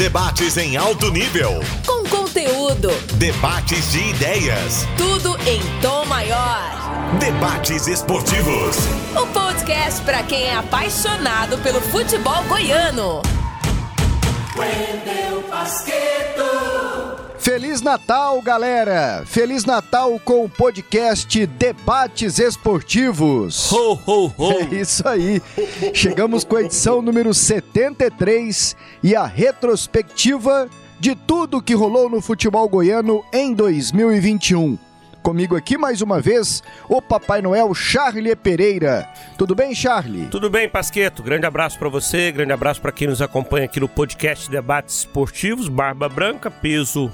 Debates em alto nível. Com conteúdo. Debates de ideias. Tudo em tom maior. Debates esportivos. O podcast para quem é apaixonado pelo futebol goiano. Wendel Basqueto. Feliz Natal, galera! Feliz Natal com o podcast Debates Esportivos. Ho, ho, ho! É isso aí. Chegamos com a edição número 73 e a retrospectiva de tudo que rolou no futebol goiano em 2021. Comigo aqui mais uma vez o Papai Noel Charlie Pereira. Tudo bem, Charlie? Tudo bem, Pasqueto? Grande abraço para você, grande abraço para quem nos acompanha aqui no podcast Debates Esportivos. Barba branca, peso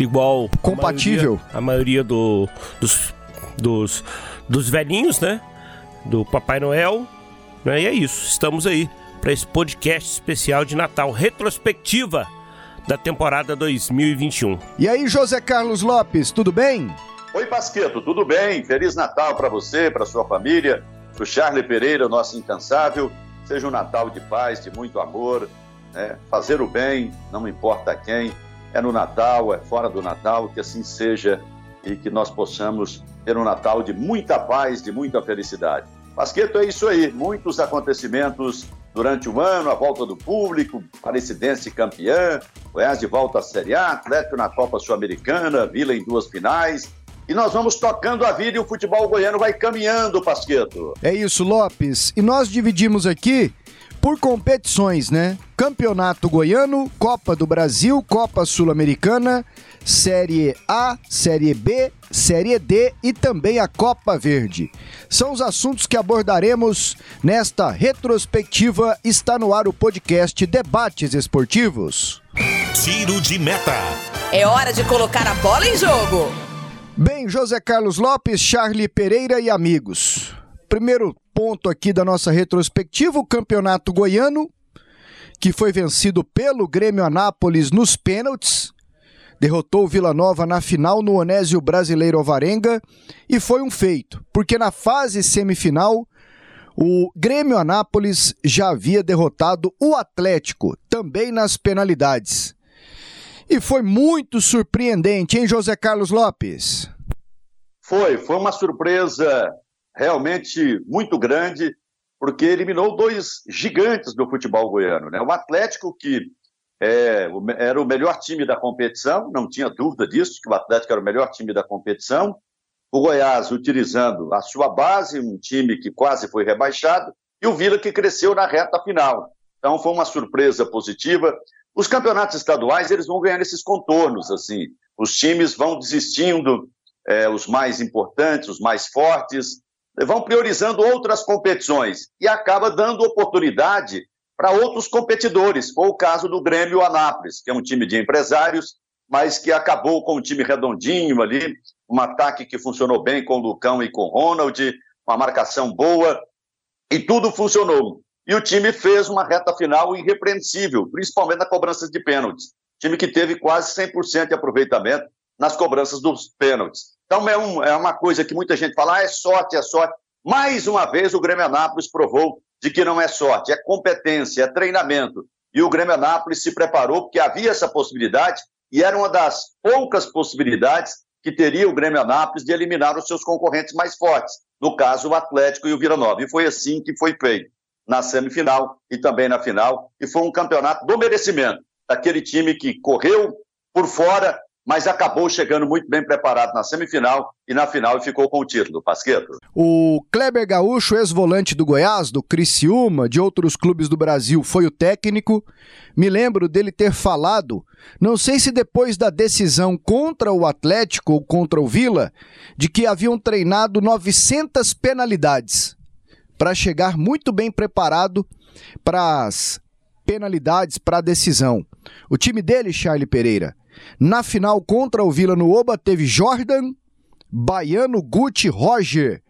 igual compatível a maioria, a maioria do, dos, dos, dos velhinhos, né? Do Papai Noel. Né? E é isso, estamos aí para esse podcast especial de Natal, retrospectiva da temporada 2021. E aí, José Carlos Lopes, tudo bem? Oi, Pasqueto, tudo bem? Feliz Natal para você, para sua família, para o Charlie Pereira, nosso incansável. Seja um Natal de paz, de muito amor, né? fazer o bem, não importa quem é no Natal, é fora do Natal, que assim seja e que nós possamos ter um Natal de muita paz, de muita felicidade. Pasqueto, é isso aí, muitos acontecimentos durante o ano, a volta do público, Aparecidense campeã, Goiás de volta à Série A, Atlético na Copa Sul-Americana, Vila em duas finais, e nós vamos tocando a vida e o futebol goiano vai caminhando, Pasqueto. É isso, Lopes. E nós dividimos aqui por competições, né? Campeonato Goiano, Copa do Brasil, Copa Sul-Americana, Série A, Série B, Série D e também a Copa Verde. São os assuntos que abordaremos nesta retrospectiva. Está no ar o podcast Debates Esportivos. Tiro de meta. É hora de colocar a bola em jogo. Bem, José Carlos Lopes, Charlie Pereira e amigos. Primeiro ponto aqui da nossa retrospectiva, o Campeonato Goiano, que foi vencido pelo Grêmio Anápolis nos pênaltis, derrotou o Vila Nova na final no Onésio Brasileiro Alvarenga e foi um feito, porque na fase semifinal o Grêmio Anápolis já havia derrotado o Atlético, também nas penalidades. E foi muito surpreendente, hein, José Carlos Lopes? Foi, foi uma surpresa realmente muito grande, porque eliminou dois gigantes do futebol goiano. Né? O Atlético, que é, era o melhor time da competição, não tinha dúvida disso, que o Atlético era o melhor time da competição. O Goiás utilizando a sua base, um time que quase foi rebaixado, e o Vila que cresceu na reta final. Então foi uma surpresa positiva. Os campeonatos estaduais eles vão ganhando esses contornos assim. Os times vão desistindo, é, os mais importantes, os mais fortes, vão priorizando outras competições e acaba dando oportunidade para outros competidores. Foi o caso do Grêmio Anápolis, que é um time de empresários, mas que acabou com um time redondinho ali, um ataque que funcionou bem com o Lucão e com o Ronald, uma marcação boa, e tudo funcionou. E o time fez uma reta final irrepreensível, principalmente na cobrança de pênaltis. Time que teve quase 100% de aproveitamento nas cobranças dos pênaltis. Então é, um, é uma coisa que muita gente fala, ah, é sorte, é sorte. Mais uma vez o Grêmio Anápolis provou de que não é sorte, é competência, é treinamento. E o Grêmio Anápolis se preparou porque havia essa possibilidade e era uma das poucas possibilidades que teria o Grêmio Anápolis de eliminar os seus concorrentes mais fortes, no caso o Atlético e o Vila Nova. E foi assim que foi feito, na semifinal e também na final. E foi um campeonato do merecimento, daquele time que correu por fora, mas acabou chegando muito bem preparado na semifinal e na final ficou com o título, Pasqueto. O Kleber Gaúcho, ex-volante do Goiás, do Criciúma, de outros clubes do Brasil, foi o técnico. Me lembro dele ter falado, não sei se depois da decisão contra o Atlético ou contra o Vila, de que haviam treinado 900 penalidades para chegar muito bem preparado para as penalidades, para a decisão. O time dele, Charlie Pereira, na final contra o Vila no Oba teve Jordan, Baiano, Guti, Roger,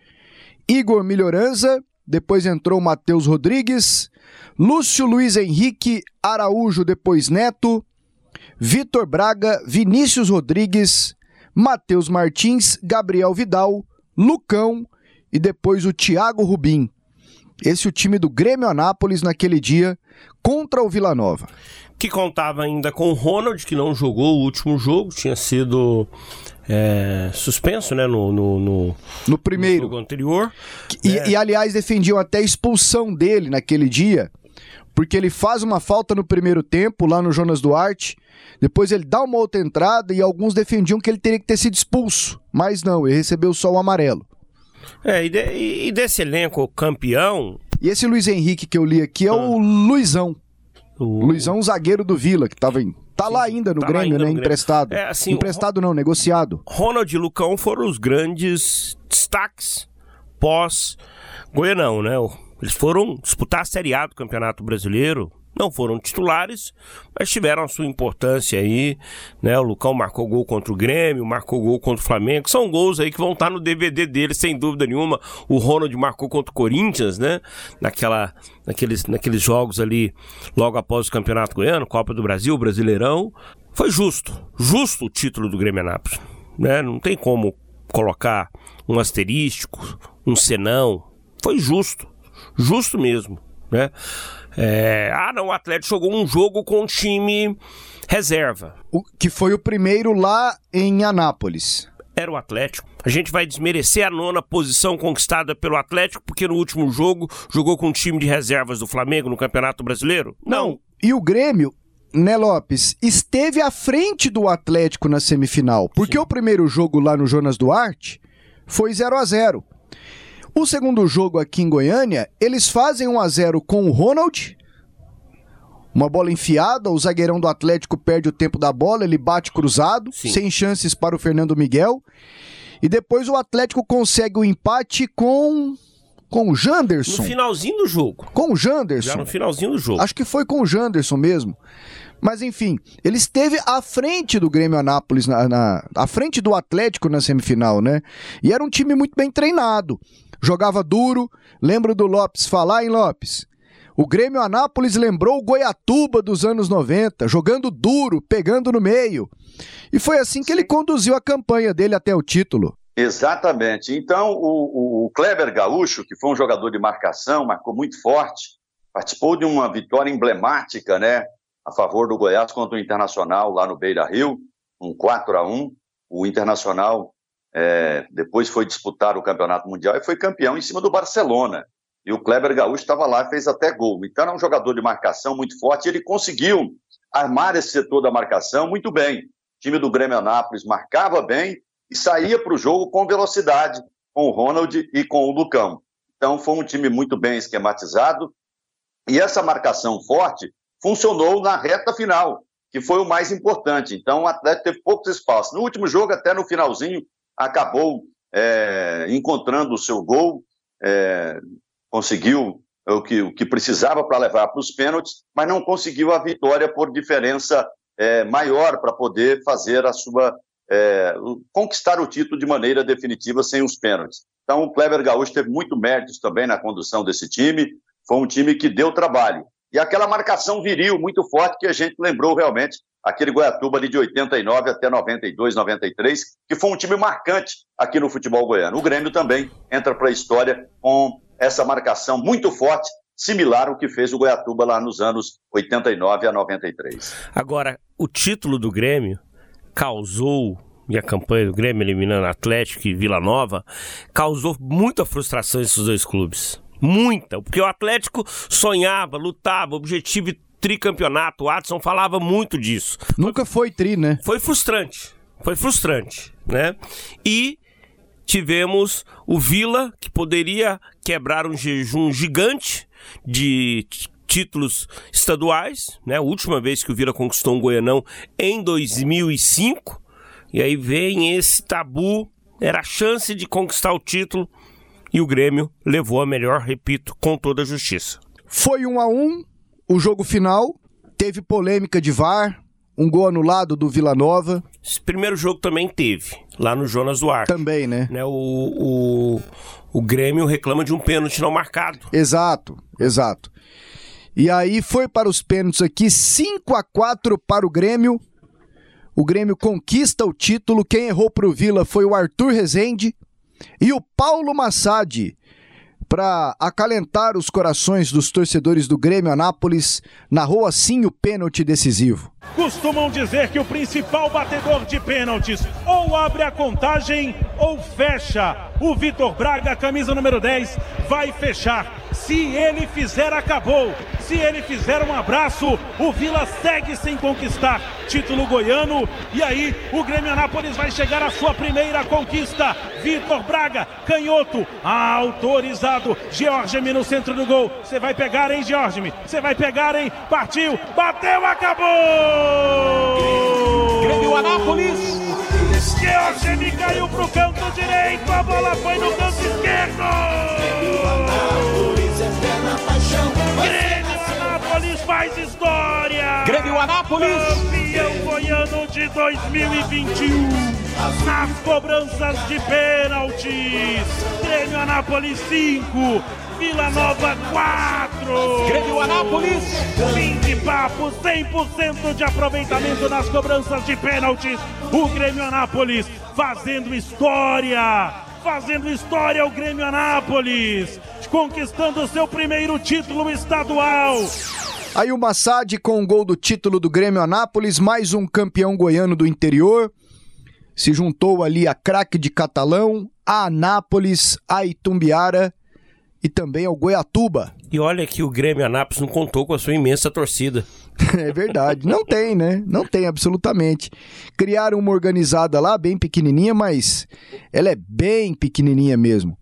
Igor Melhoranza, depois entrou Matheus Rodrigues, Lúcio Luiz Henrique Araújo, depois Neto, Vitor Braga, Vinícius Rodrigues, Matheus Martins, Gabriel Vidal, Lucão e depois o Thiago Rubim. Esse é o time do Grêmio Anápolis naquele dia contra o Vila Nova. Que contava ainda com o Ronald, que não jogou o último jogo, tinha sido é, suspenso, né, no, no, no, no primeiro no jogo anterior. E, é. e, aliás, defendiam até a expulsão dele naquele dia, porque ele faz uma falta no primeiro tempo, lá no Jonas Duarte, depois ele dá uma outra entrada e alguns defendiam que ele teria que ter sido expulso, mas não, ele recebeu só o amarelo. É, e, de, e desse elenco campeão... E esse Luiz Henrique que eu li aqui é ah. o Luizão. O... Luizão, zagueiro do Vila, que tava em. Tá Sim, lá ainda no tá Grêmio, né? No Emprestado. É, assim, Emprestado não, negociado. Ronald e Lucão foram os grandes destaques pós Goianão, né? Eles foram disputar a Série A do Campeonato Brasileiro não foram titulares, mas tiveram a sua importância aí, né? O Lucão marcou gol contra o Grêmio, marcou gol contra o Flamengo, são gols aí que vão estar no DVD dele, sem dúvida nenhuma. O Ronald marcou contra o Corinthians, né? Naquela, naqueles, naqueles jogos ali, logo após o Campeonato Goiano, Copa do Brasil, Brasileirão. Foi justo, justo o título do Grêmio Anápolis, né? Não tem como colocar um asterístico, um senão. Foi justo, justo mesmo, né? É, ah, não, o Atlético jogou um jogo com o time reserva. O, que foi o primeiro lá em Anápolis. Era o Atlético. A gente vai desmerecer a nona posição conquistada pelo Atlético porque no último jogo jogou com o time de reservas do Flamengo no Campeonato Brasileiro? Não. não. E o Grêmio, né, Lopes, esteve à frente do Atlético na semifinal. Porque Sim. o primeiro jogo lá no Jonas Duarte foi 0 a 0 o segundo jogo aqui em Goiânia, eles fazem 1 a 0 com o Ronald. Uma bola enfiada, o zagueirão do Atlético perde o tempo da bola, ele bate cruzado, Sim. sem chances para o Fernando Miguel. E depois o Atlético consegue o empate com com o Janderson. No finalzinho do jogo. Com o Janderson. Já no finalzinho do jogo. Acho que foi com o Janderson mesmo. Mas enfim, ele esteve à frente do Grêmio Anápolis, na, na, à frente do Atlético na semifinal, né? E era um time muito bem treinado jogava duro. Lembro do Lopes falar, em Lopes? O Grêmio Anápolis lembrou o Goiatuba dos anos 90, jogando duro, pegando no meio. E foi assim que ele conduziu a campanha dele até o título. Exatamente. Então, o, o Kleber Gaúcho, que foi um jogador de marcação, marcou muito forte, participou de uma vitória emblemática, né, a favor do Goiás contra o Internacional lá no Beira Rio, um 4 a 1 O Internacional é, depois foi disputar o Campeonato Mundial e foi campeão em cima do Barcelona. E o Kleber Gaúcho estava lá e fez até gol. Então era um jogador de marcação muito forte. ele conseguiu armar esse setor da marcação muito bem. O time do Grêmio Anápolis marcava bem e saía para o jogo com velocidade, com o Ronald e com o Lucão. Então foi um time muito bem esquematizado. E essa marcação forte funcionou na reta final, que foi o mais importante. Então o Atlético teve poucos espaços. No último jogo, até no finalzinho, acabou é, encontrando o seu gol, é, conseguiu o que, o que precisava para levar para os pênaltis, mas não conseguiu a vitória por diferença é, maior para poder fazer a sua é, conquistar o título de maneira definitiva sem os pênaltis. Então o Kleber Gaúcho teve muito méritos também na condução desse time, foi um time que deu trabalho. E aquela marcação viril muito forte que a gente lembrou realmente aquele Goiatuba ali de 89 até 92, 93, que foi um time marcante aqui no futebol goiano. O Grêmio também entra para a história com essa marcação muito forte, similar ao que fez o Goiatuba lá nos anos 89 a 93. Agora, o título do Grêmio causou e a campanha do Grêmio eliminando Atlético e Vila Nova causou muita frustração esses dois clubes. Muita, porque o Atlético sonhava, lutava, objetivo tricampeonato. O Adson falava muito disso. Nunca foi tri, né? Foi frustrante. Foi frustrante, né? E tivemos o Vila, que poderia quebrar um jejum gigante de títulos estaduais, né? A última vez que o Vila conquistou um Goianão em 2005. E aí vem esse tabu, era a chance de conquistar o título e o Grêmio levou a melhor, repito, com toda a justiça. Foi um a um, o jogo final teve polêmica de VAR, um gol anulado do Vila Nova. Esse primeiro jogo também teve, lá no Jonas Duarte. Também, né? né o, o, o Grêmio reclama de um pênalti não marcado. Exato, exato. E aí foi para os pênaltis aqui, 5 a 4 para o Grêmio. O Grêmio conquista o título. Quem errou para o Vila foi o Arthur Rezende. E o Paulo Massadi para acalentar os corações dos torcedores do Grêmio Anápolis, narrou assim o pênalti decisivo. Costumam dizer que o principal batedor de pênaltis ou abre a contagem ou fecha. O Vitor Braga, camisa número 10, vai fechar. Se ele fizer, acabou. Se ele fizer um abraço, o Vila segue sem conquistar título goiano. E aí, o Grêmio Anápolis vai chegar à sua primeira conquista. Vitor Braga, canhoto, autorizado. Georgemi no centro do gol. Você vai pegar, hein, Georgemi? Você vai pegar, hein? Partiu, bateu, acabou! Grêmio Anápolis. Georgemi caiu pro canto direito, a bola foi no canto esquerdo. Grêmio Anápolis faz história! Grêmio Anápolis! Campeão goiano de 2021! Nas cobranças de pênaltis! Grêmio Anápolis 5, Vila Nova 4! Grêmio Anápolis! Fim de papo, 100% de aproveitamento nas cobranças de pênaltis! O Grêmio Anápolis fazendo história! Fazendo história o Grêmio Anápolis! conquistando seu primeiro título estadual. Aí o Massad com o gol do título do Grêmio Anápolis, mais um campeão goiano do interior. Se juntou ali a craque de Catalão, a Anápolis, a Itumbiara e também ao Goiatuba. E olha que o Grêmio Anápolis não contou com a sua imensa torcida. é verdade. Não tem, né? Não tem, absolutamente. Criaram uma organizada lá, bem pequenininha, mas ela é bem pequenininha mesmo.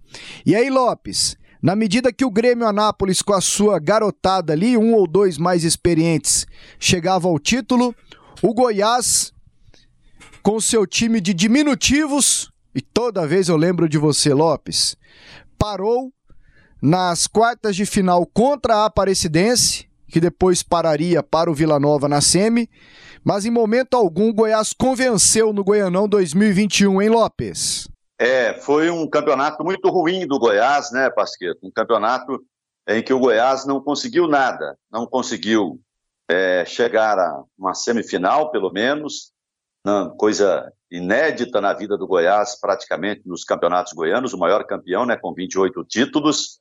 E aí, Lopes, na medida que o Grêmio Anápolis, com a sua garotada ali, um ou dois mais experientes, chegava ao título, o Goiás, com seu time de diminutivos, e toda vez eu lembro de você, Lopes, parou nas quartas de final contra a Aparecidense, que depois pararia para o Vila Nova na Semi, mas em momento algum o Goiás convenceu no Goianão 2021, hein, Lopes? É, foi um campeonato muito ruim do Goiás, né, Pasqueto? Um campeonato em que o Goiás não conseguiu nada, não conseguiu é, chegar a uma semifinal, pelo menos, não, coisa inédita na vida do Goiás, praticamente nos campeonatos goianos, o maior campeão, né, com 28 títulos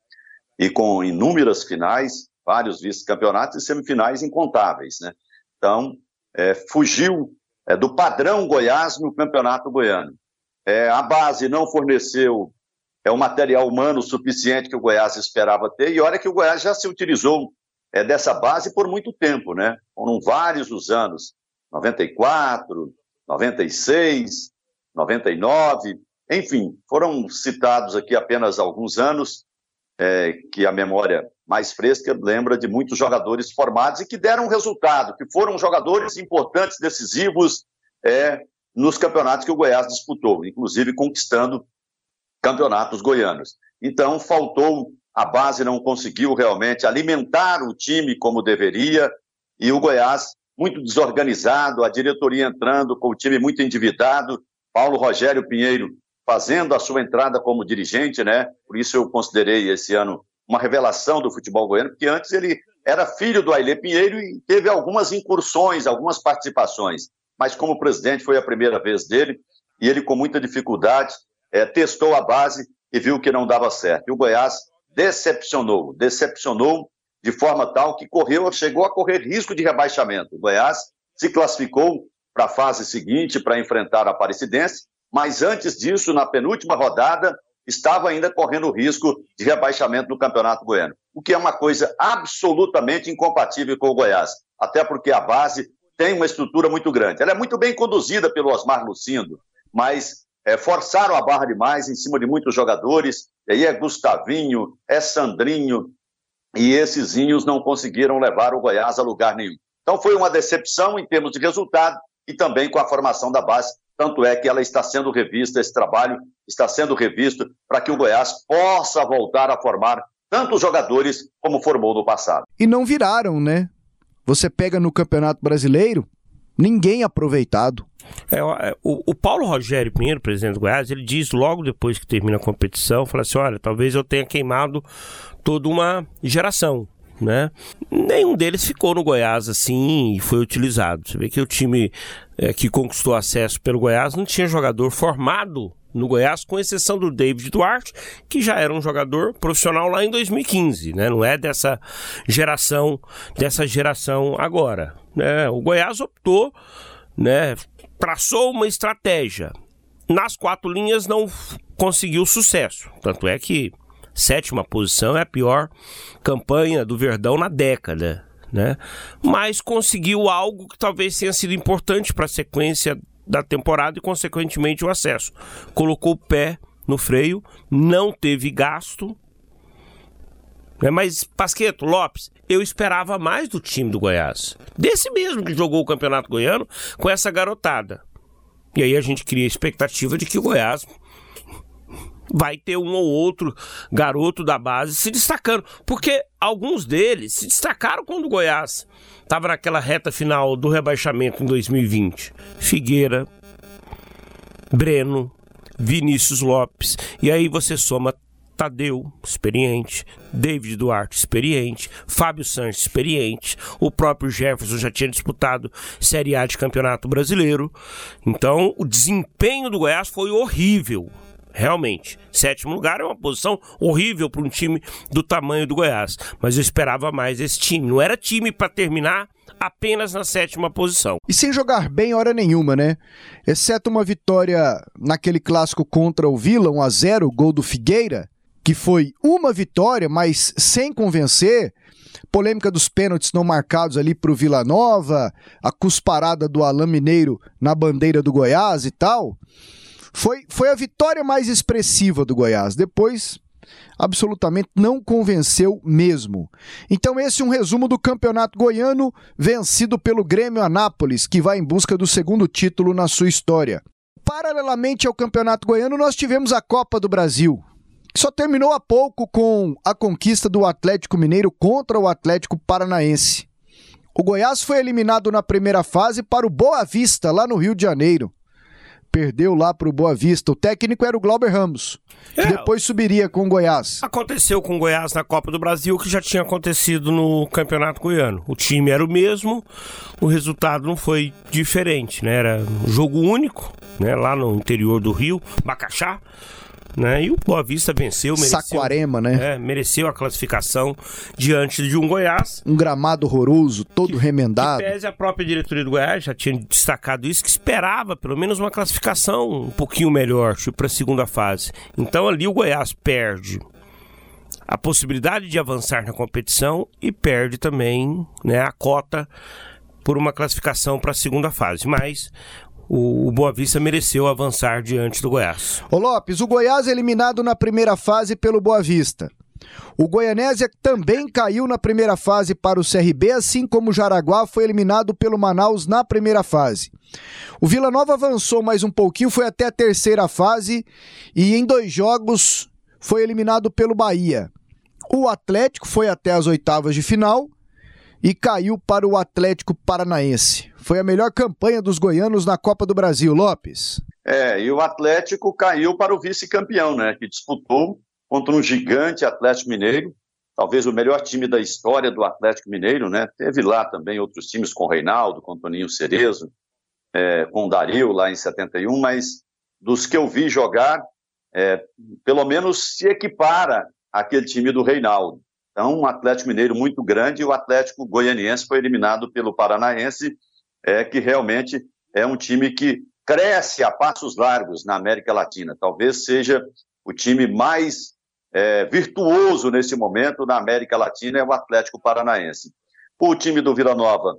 e com inúmeras finais, vários vice-campeonatos e semifinais incontáveis, né? Então, é, fugiu é, do padrão Goiás no campeonato goiano. É, a base não forneceu é, o material humano suficiente que o Goiás esperava ter, e olha que o Goiás já se utilizou é, dessa base por muito tempo, né? Foram vários os anos, 94, 96, 99, enfim, foram citados aqui apenas alguns anos, é, que a memória mais fresca lembra de muitos jogadores formados e que deram resultado, que foram jogadores importantes, decisivos, é, nos campeonatos que o Goiás disputou, inclusive conquistando campeonatos goianos. Então, faltou, a base não conseguiu realmente alimentar o time como deveria, e o Goiás muito desorganizado, a diretoria entrando com o time muito endividado, Paulo Rogério Pinheiro fazendo a sua entrada como dirigente, né? Por isso eu considerei esse ano uma revelação do futebol goiano, porque antes ele era filho do Ailê Pinheiro e teve algumas incursões, algumas participações mas como presidente foi a primeira vez dele, e ele com muita dificuldade é, testou a base e viu que não dava certo. E o Goiás decepcionou, decepcionou de forma tal que correu, chegou a correr risco de rebaixamento. O Goiás se classificou para a fase seguinte para enfrentar a Aparecidense, mas antes disso, na penúltima rodada, estava ainda correndo risco de rebaixamento no Campeonato Goiano, o que é uma coisa absolutamente incompatível com o Goiás, até porque a base tem uma estrutura muito grande. Ela é muito bem conduzida pelo Osmar Lucindo, mas é, forçaram a barra demais em cima de muitos jogadores. E aí é Gustavinho, é Sandrinho, e esses não conseguiram levar o Goiás a lugar nenhum. Então foi uma decepção em termos de resultado e também com a formação da base. Tanto é que ela está sendo revista, esse trabalho está sendo revisto para que o Goiás possa voltar a formar tantos jogadores como formou no passado. E não viraram, né? Você pega no Campeonato Brasileiro, ninguém aproveitado. É, é, o, o, Paulo Rogério Pinheiro, presidente do Goiás, ele diz logo depois que termina a competição, fala assim, olha, talvez eu tenha queimado toda uma geração, né? Nenhum deles ficou no Goiás assim e foi utilizado. Você vê que o time é, que conquistou acesso pelo Goiás não tinha jogador formado no Goiás, com exceção do David Duarte, que já era um jogador profissional lá em 2015, né? Não é dessa geração, dessa geração agora. Né? O Goiás optou, né? Traçou uma estratégia. Nas quatro linhas não conseguiu sucesso. Tanto é que sétima posição é a pior campanha do Verdão na década. Né? Mas conseguiu algo que talvez tenha sido importante para a sequência da temporada e, consequentemente, o acesso. Colocou o pé no freio, não teve gasto. Né? Mas, Pasqueto, Lopes, eu esperava mais do time do Goiás. Desse mesmo que jogou o Campeonato Goiano com essa garotada. E aí a gente cria a expectativa de que o Goiás vai ter um ou outro garoto da base se destacando. Porque alguns deles se destacaram quando o Goiás estava naquela reta final do rebaixamento em 2020. Figueira, Breno, Vinícius Lopes. E aí você soma Tadeu, experiente, David Duarte, experiente, Fábio Santos, experiente, o próprio Jefferson já tinha disputado Série A de Campeonato Brasileiro. Então, o desempenho do Goiás foi horrível realmente. Sétimo lugar é uma posição horrível para um time do tamanho do Goiás, mas eu esperava mais esse time. Não era time para terminar apenas na sétima posição. E sem jogar bem hora nenhuma, né? Exceto uma vitória naquele clássico contra o Vila, 1 a 0, gol do Figueira, que foi uma vitória, mas sem convencer. Polêmica dos pênaltis não marcados ali para o Vila Nova, a cusparada do Alain Mineiro na bandeira do Goiás e tal. Foi, foi a vitória mais expressiva do Goiás. Depois, absolutamente não convenceu mesmo. Então, esse é um resumo do campeonato goiano vencido pelo Grêmio Anápolis, que vai em busca do segundo título na sua história. Paralelamente ao campeonato goiano, nós tivemos a Copa do Brasil, que só terminou há pouco com a conquista do Atlético Mineiro contra o Atlético Paranaense. O Goiás foi eliminado na primeira fase para o Boa Vista, lá no Rio de Janeiro perdeu lá para o Boa Vista. O técnico era o Glauber Ramos, que é, depois subiria com o Goiás. Aconteceu com o Goiás na Copa do Brasil, que já tinha acontecido no Campeonato Goiano. O time era o mesmo, o resultado não foi diferente, né? Era um jogo único, né? Lá no interior do Rio, Bacaxá né? E o Boa Vista venceu, mereceu, Saquarema, né? É, mereceu a classificação diante de um Goiás. Um gramado horroroso, todo que, remendado. Que pese a própria diretoria do Goiás já tinha destacado isso, que esperava pelo menos uma classificação um pouquinho melhor para a segunda fase. Então ali o Goiás perde a possibilidade de avançar na competição e perde também né, a cota por uma classificação para a segunda fase. Mas o, Boa Vista mereceu avançar diante do Goiás. Ô Lopes, o Goiás é eliminado na primeira fase pelo Boa Vista. O Goianésia também caiu na primeira fase para o CRB, assim como o Jaraguá foi eliminado pelo Manaus na primeira fase. O Vila Nova avançou mais um pouquinho, foi até a terceira fase e em dois jogos foi eliminado pelo Bahia. O Atlético foi até as oitavas de final e caiu para o Atlético Paranaense. Foi a melhor campanha dos goianos na Copa do Brasil, Lopes. É, e o Atlético caiu para o vice-campeão, né? Que disputou contra um gigante Atlético Mineiro, talvez o melhor time da história do Atlético Mineiro, né? Teve lá também outros times com o Reinaldo, com o Toninho Cerezo, é, com o Dario lá em 71, mas dos que eu vi jogar, é, pelo menos se equipara aquele time do Reinaldo. Então, um Atlético Mineiro muito grande e o Atlético Goianiense foi eliminado pelo Paranaense, é, que realmente é um time que cresce a passos largos na América Latina. Talvez seja o time mais é, virtuoso nesse momento na América Latina, é o Atlético Paranaense. O time do Vila Nova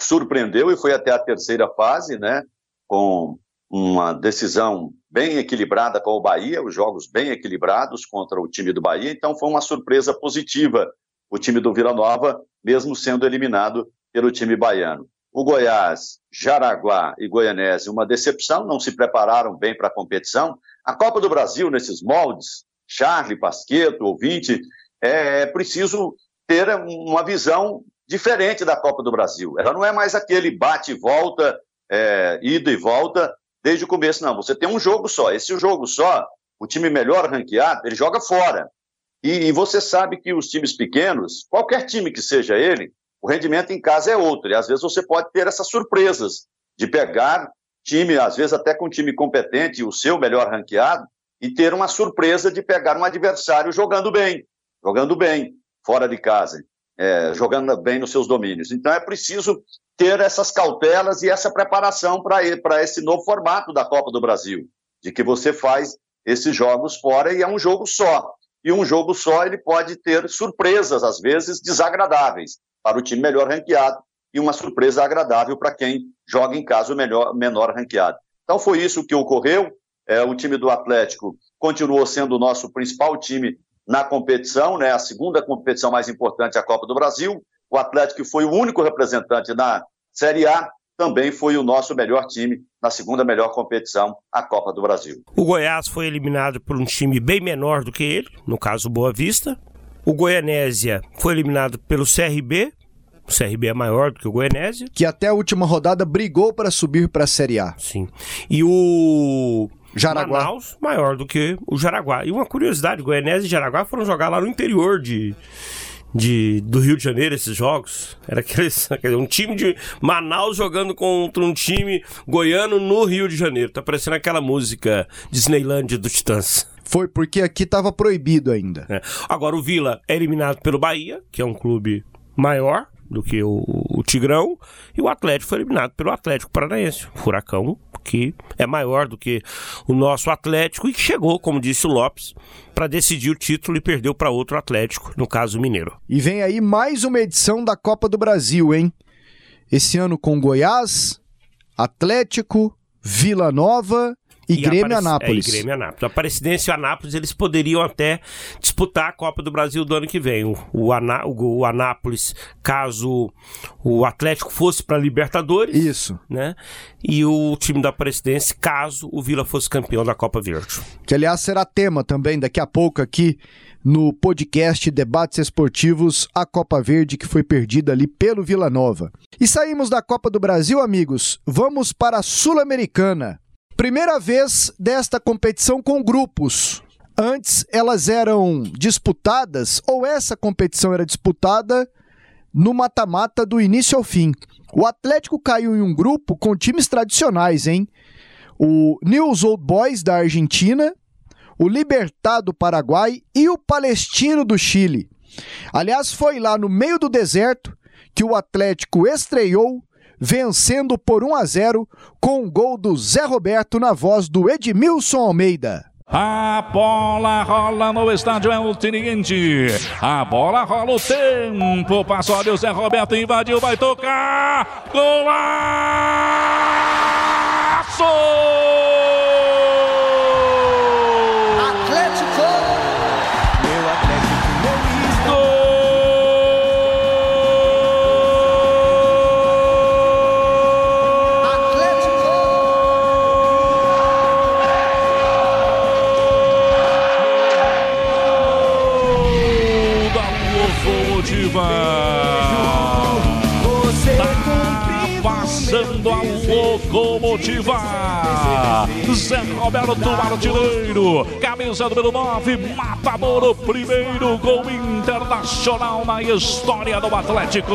surpreendeu e foi até a terceira fase, né? Com uma decisão bem equilibrada com o Bahia, os jogos bem equilibrados contra o time do Bahia, então foi uma surpresa positiva o time do Vila Nova, mesmo sendo eliminado pelo time baiano. O Goiás, Jaraguá e Goianese, uma decepção, não se prepararam bem para a competição. A Copa do Brasil, nesses moldes, Charlie, Pasqueto, ouvinte, é, é preciso ter uma visão diferente da Copa do Brasil. Ela não é mais aquele bate e volta, é, ida e volta, desde o começo, não. Você tem um jogo só. Esse jogo só, o time melhor ranqueado, ele joga fora. E, e, você sabe que os times pequenos, qualquer time que seja ele, o rendimento em casa é outro. E às vezes você pode ter essas surpresas de pegar time, às vezes até com um time competente, o seu melhor ranqueado, e ter uma surpresa de pegar um adversário jogando bem, jogando bem, fora de casa, é, jogando bem nos seus domínios. Então é preciso ter essas cautelas e essa preparação para esse novo formato da Copa do Brasil, de que você faz esses jogos fora e é um jogo só. E um jogo só ele pode ter surpresas, às vezes desagradáveis, para o time melhor ranqueado e uma surpresa agradável para quem joga em casa o melhor, menor ranqueado. Então foi isso que ocorreu. É, o time do Atlético continuou sendo o nosso principal time na competição, né, a segunda competição mais importante, a Copa do Brasil. O Atlético foi o único representante na Série A, também foi o nosso melhor time na segunda melhor competição, a Copa do Brasil. O Goiás foi eliminado por um time bem menor do que ele, no caso Boa Vista. O Goianésia foi eliminado pelo CRB. O CRB é maior do que o Goianésia. Que até a última rodada brigou para subir para a Série A. Sim. E o Jaraguá. Manaus maior do que o Jaraguá. E uma curiosidade, Goianésia e Jaraguá foram jogar lá no interior de, de, do Rio de Janeiro esses jogos. Era aqueles, um time de Manaus jogando contra um time goiano no Rio de Janeiro. Tá parecendo aquela música Disneyland do Titãs. Foi porque aqui estava proibido ainda. É. Agora o Vila é eliminado pelo Bahia, que é um clube maior do que o, o Tigrão, e o Atlético foi eliminado pelo Atlético Paranaense. Furacão que é maior do que o nosso Atlético e que chegou, como disse o Lopes, para decidir o título e perdeu para outro Atlético, no caso Mineiro. E vem aí mais uma edição da Copa do Brasil, hein? Esse ano com Goiás, Atlético, Vila Nova e, e Grêmio Aparec... Anápolis. É, e Grêmio Anápolis. A Aparecidense e o Anápolis, eles poderiam até disputar a Copa do Brasil do ano que vem. O, o, Aná... o Anápolis, caso o Atlético fosse para Libertadores. Isso. Né? E o time da Aparecidense, caso o Vila fosse campeão da Copa Verde. Que, aliás, será tema também daqui a pouco aqui no podcast Debates Esportivos, a Copa Verde que foi perdida ali pelo Vila Nova. E saímos da Copa do Brasil, amigos. Vamos para a Sul-Americana. Primeira vez desta competição com grupos. Antes elas eram disputadas, ou essa competição era disputada no mata-mata do início ao fim. O Atlético caiu em um grupo com times tradicionais, hein? O News Old Boys da Argentina, o Libertad do Paraguai e o Palestino do Chile. Aliás, foi lá no meio do deserto que o Atlético estreou vencendo por 1 a 0 com o gol do Zé Roberto na voz do Edmilson Almeida. A bola rola no estádio é o Tiniente. A bola rola o tempo. Passou ali o Zé Roberto, invadiu, vai tocar. Golaço! Zé Roberto Artilheiro, camisa número 9, matador, o primeiro gol internacional na história do Atlético.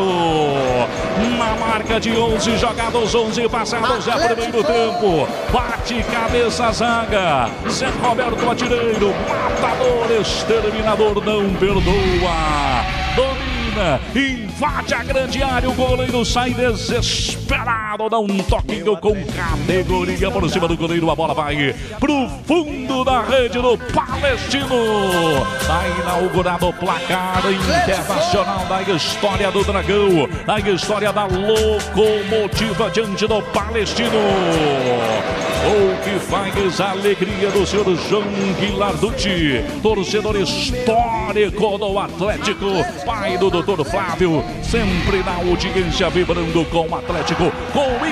Na marca de 11 jogados, 11 passados, é primeiro tempo. Bate cabeça zaga. Zé Roberto Artilheiro, matador, exterminador, não perdoa. Invade a grande área, o goleiro sai desesperado, dá um toquinho com categoria por cima do goleiro, a bola vai pro fundo da rede do Palestino. Tá inaugurado o placar internacional da história do Dragão, da história da locomotiva diante do Palestino. O que faz a alegria do senhor João Guilarducci, torcedor histórico do Atlético, pai do doutor Flávio, sempre na audiência, vibrando com o Atlético, com o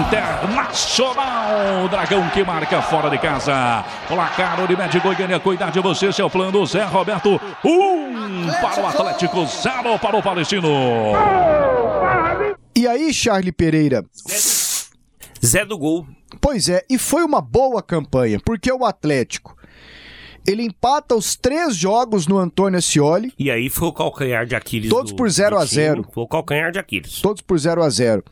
Internacional. Dragão que marca fora de casa. Placar Unimed Goiânia, cuidar de você, seu plano. Zé Roberto, um para o Atlético, zero para o Palestino. E aí, Charlie Pereira? Zé do gol. Pois é, e foi uma boa campanha, porque o Atlético Ele empata os três jogos no Antônio Ascioli, E aí foi o calcanhar de Aquiles. Todos do- por 0 do a time. 0. Foi o calcanhar de Aquiles. todos por 0 a 0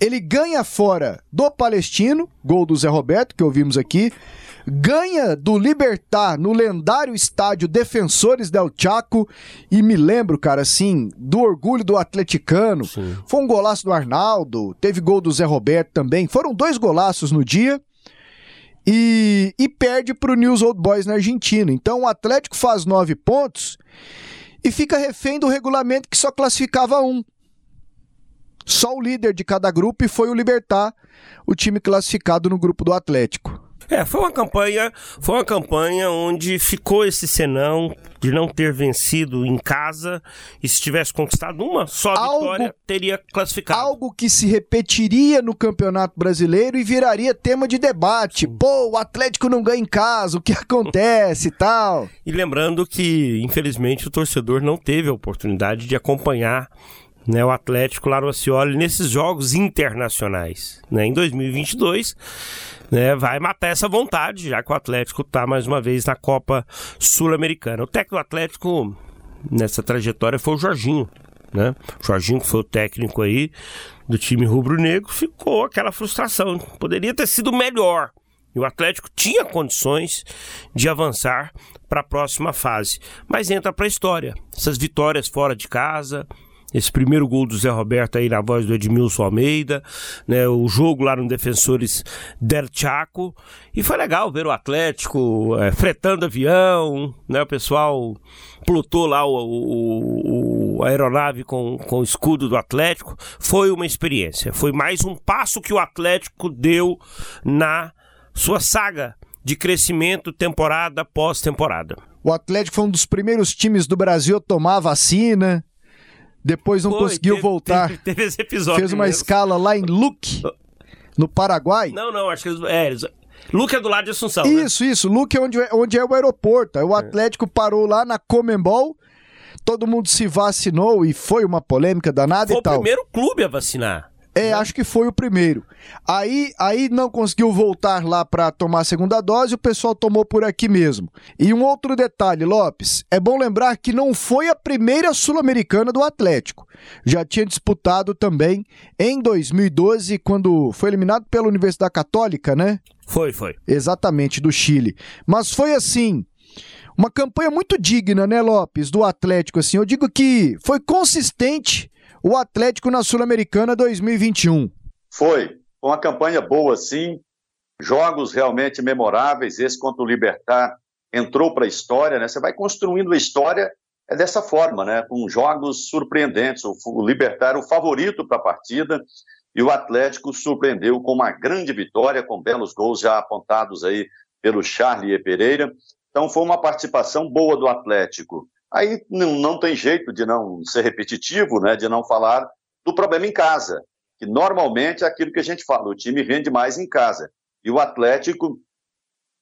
Ele ganha fora do Palestino, gol do Zé Roberto, que ouvimos aqui. Ganha do Libertar no lendário estádio Defensores del Chaco. E me lembro, cara, assim, do orgulho do atleticano. Foi um golaço do Arnaldo, teve gol do Zé Roberto também. Foram dois golaços no dia. E, e perde pro News Old Boys na Argentina. Então o Atlético faz nove pontos e fica refém do regulamento que só classificava um. Só o líder de cada grupo e foi o Libertar, o time classificado no grupo do Atlético. É, foi uma campanha, foi uma campanha onde ficou esse senão de não ter vencido em casa e se tivesse conquistado uma só Algo- vitória, teria classificado. Algo que se repetiria no Campeonato Brasileiro e viraria tema de debate. Pô, o Atlético não ganha em casa, o que acontece e tal. E lembrando que, infelizmente, o torcedor não teve a oportunidade de acompanhar né, o Atlético lá no Ascioli nesses jogos internacionais. né? Em 2022, né, vai matar essa vontade, já que o Atlético está mais uma vez na Copa Sul-Americana. O técnico do Atlético nessa trajetória foi o Jorginho. Né? O Jorginho, que foi o técnico aí do time rubro-negro, ficou aquela frustração. Poderia ter sido melhor. E o Atlético tinha condições de avançar para a próxima fase. Mas entra para a história. Essas vitórias fora de casa, esse primeiro gol do Zé Roberto aí na voz do Edmilson Almeida, né, o jogo lá no Defensores del Chaco. E foi legal ver o Atlético é, fretando avião, né, o pessoal plotou lá o, o- o- a aeronave com, com o escudo do Atlético. Foi uma experiência. Foi mais um passo que o Atlético deu na sua saga de crescimento temporada após temporada. O Atlético foi um dos primeiros times do Brasil a tomar vacina. Depois não Foi, conseguiu teve- voltar. Teve, teve esse episódio. Fez uma mesmo. escala lá em Luque, no Paraguai. Não, não, acho que eles. É, eles... Luke é do lado de Assunção. né? Isso, isso. Luque é onde, é onde é o aeroporto. Aí o Atlético parou lá na Comembol. Todo mundo se vacinou e foi uma polêmica danada Foi e o tal. primeiro clube a vacinar. É, acho que foi o primeiro. Aí, aí não conseguiu voltar lá para tomar a segunda dose, o pessoal tomou por aqui mesmo. E um outro detalhe, Lopes, é bom lembrar que não foi a primeira sul-americana do Atlético. Já tinha disputado também em 2012, quando foi eliminado pela Universidade Católica, né? Foi, foi. Exatamente, do Chile. Mas foi assim, uma campanha muito digna, né, Lopes, do Atlético, assim. Eu digo que foi consistente o Atlético na Sul-Americana 2021. Foi. Uma campanha boa, sim. Jogos realmente memoráveis. Esse contra o Libertar entrou para a história, né? Você vai construindo a história é dessa forma, né? Com jogos surpreendentes. O, Libertar o favorito para a partida e o Atlético surpreendeu com uma grande vitória, com belos gols já apontados aí pelo Charlie e Pereira. Então foi uma participação boa do Atlético. Aí não, não tem jeito de não ser repetitivo, né? De não falar do problema em casa que normalmente é aquilo que a gente fala, o time rende mais em casa. E o Atlético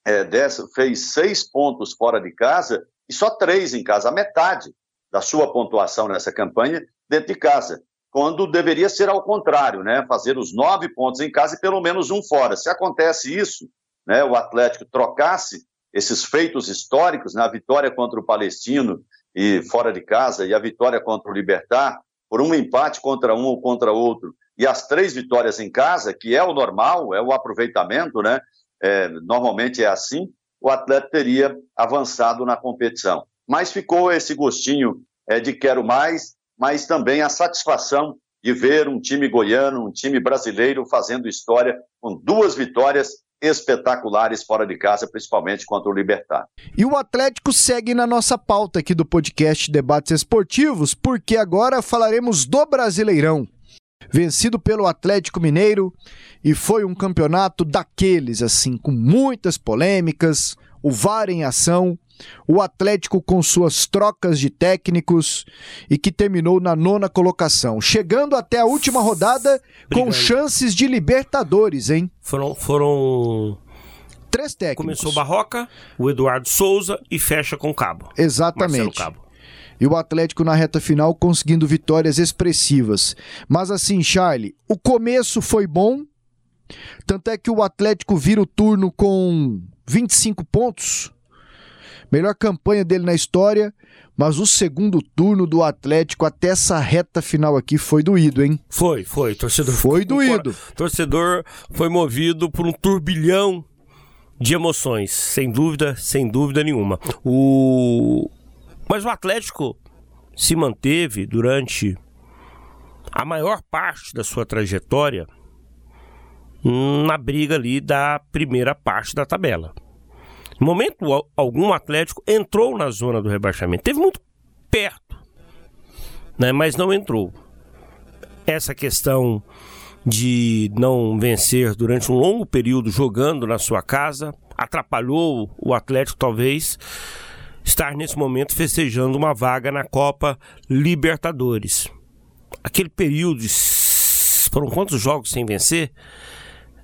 é, dessa, fez seis pontos fora de casa e só três em casa, a metade da sua pontuação nessa campanha dentro de casa. Quando deveria ser ao contrário, né? Fazer os nove pontos em casa e pelo menos um fora. Se acontece isso, né? O Atlético trocasse esses feitos históricos, na vitória contra o Palestino e fora de casa e a vitória contra o Libertar, por um empate contra um ou contra outro, e as três vitórias em casa, que é o normal, é o aproveitamento, né? É, normalmente é assim, o atleta teria avançado na competição. Mas ficou esse gostinho é, de quero mais, mas também a satisfação de ver um time goiano, um time brasileiro fazendo história com duas vitórias espetaculares fora de casa, principalmente contra o Libertar. E o Atlético segue na nossa pauta aqui do podcast Debates Esportivos, porque agora falaremos do Brasileirão. Vencido pelo Atlético Mineiro e foi um campeonato daqueles, assim, com muitas polêmicas, o VAR em ação, o Atlético com suas trocas de técnicos e que terminou na nona colocação, chegando até a última rodada com chances de Libertadores, hein? Foram, foram. Três técnicos. Começou o Barroca, o Eduardo Souza e fecha com o Cabo. Exatamente. Cabo. E o Atlético na reta final conseguindo vitórias expressivas. Mas assim, Charlie, o começo foi bom. Tanto é que o Atlético vira o turno com 25 pontos. Melhor campanha dele na história, mas o segundo turno do Atlético até essa reta final aqui foi doído, hein? Foi, foi. Torcedor Foi doído. Torcedor foi movido por um turbilhão de emoções, sem dúvida, sem dúvida nenhuma. O mas o Atlético se manteve durante a maior parte da sua trajetória na briga ali da primeira parte da tabela. No momento algum, Atlético entrou na zona do rebaixamento. Teve muito perto, né? mas não entrou. Essa questão de não vencer durante um longo período jogando na sua casa atrapalhou o Atlético, talvez, estar nesse momento festejando uma vaga na Copa Libertadores. Aquele período, de... foram quantos jogos sem vencer?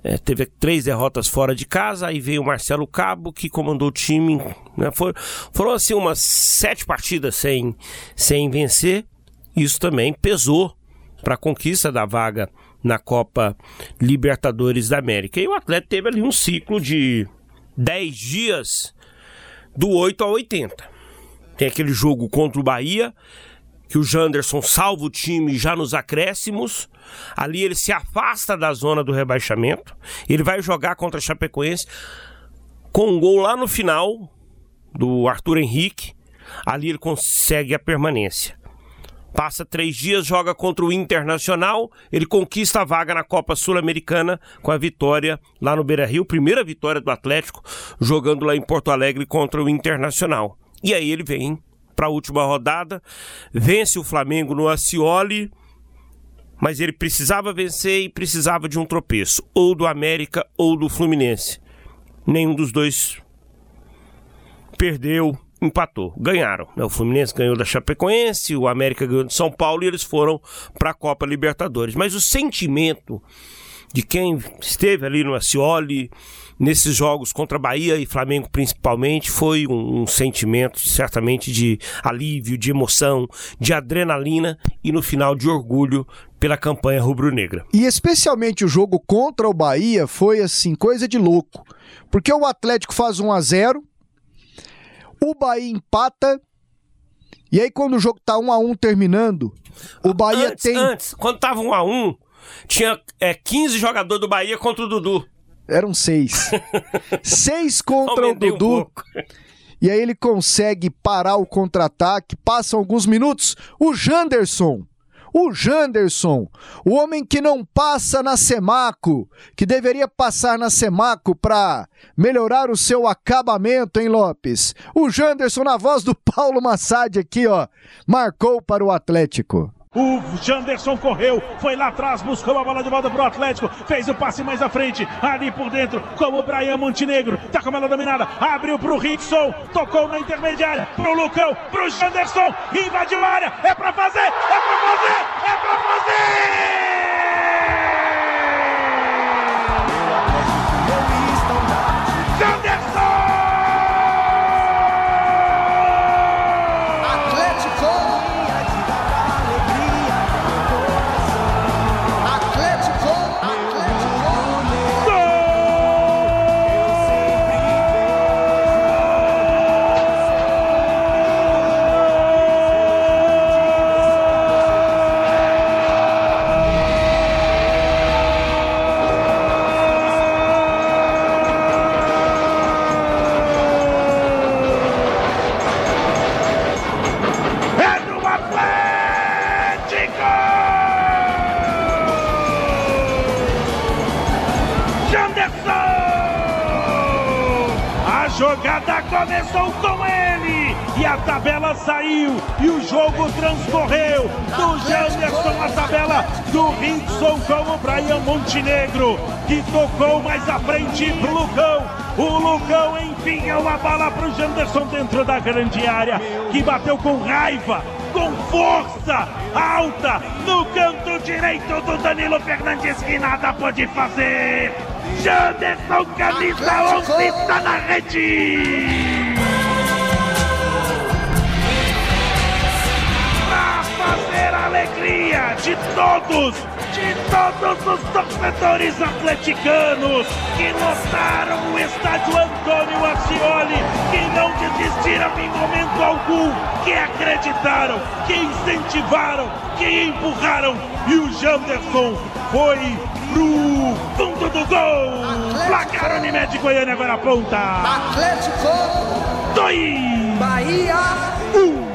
É, teve três derrotas fora de casa, aí veio o Marcelo Cabo, que comandou o time. Né? For, foram assim umas sete partidas sem, sem vencer. Isso também pesou para a conquista da vaga na Copa Libertadores da América. E o atleta teve ali um ciclo de dez dias do 8 ao 80. Tem aquele jogo contra o Bahia, que o Janderson salva o time já nos acréscimos. Ali ele se afasta da zona do rebaixamento. Ele vai jogar contra a Chapecoense com um gol lá no final do Arthur Henrique. Ali ele consegue a permanência. Passa três dias, joga contra o Internacional, ele conquista a vaga na Copa Sul-Americana com a vitória lá no Beira Rio, primeira vitória do Atlético, jogando lá em Porto Alegre contra o Internacional. E aí ele vem para a última rodada, vence o Flamengo no Acioli, mas ele precisava vencer e precisava de um tropeço, ou do América ou do Fluminense. Nenhum dos dois perdeu, empatou, ganharam. O Fluminense ganhou da Chapecoense, o América ganhou de São Paulo e eles foram para a Copa Libertadores. Mas o sentimento de quem esteve ali no Acioli, nesses jogos contra Bahia e Flamengo principalmente, foi um, um, sentimento certamente de alívio, de emoção, de adrenalina e no final de orgulho pela campanha rubro-negra. E especialmente o jogo contra o Bahia foi assim, coisa de louco. Porque o Atlético faz 1 a 0 o Bahia empata e aí quando o jogo tá 1 a 1 terminando, o Bahia antes, tem Antes, quando tava 1 a 1 tinha é, 15 jogadores do Bahia contra o Dudu. Eram seis. seis contra Aumentei o Dudu. Um e aí ele consegue parar o contra-ataque. Passam alguns minutos. O Janderson. O Janderson, o homem que não passa na Semaco, que deveria passar na Semaco para melhorar o seu acabamento, hein, Lopes? O Janderson, na voz do Paulo Massad aqui, ó, marcou para o Atlético. O Janderson correu, foi lá atrás, buscou a bola de volta pro Atlético, fez o passe mais à frente, ali por dentro, como o Brian Montenegro, tá com a bola dominada, abriu pro Rickson, tocou na intermediária, pro Lucão, pro Janderson, invadiu a área, é pra fazer, é pra fazer, é pra fazer! Saiu e o jogo transcorreu. Do Janderson a tabela do Rickson com o Brian Montenegro que tocou mais à frente pro Lucão. O Lucão enfiou a bola pro Janderson dentro da grande área que bateu com raiva com força alta no canto direito do Danilo Fernandes que nada pode fazer. Janderson, camisa 11, está na rede! Alegria de todos de todos os torcedores atleticanos que lotaram o estádio Antônio Ascioli, que não desistiram em momento algum, que acreditaram, que incentivaram, que empurraram e o Janderson foi pro fundo do gol. Placar Unimed Goiânia agora aponta. Atlético. Dois. Bahia. Um.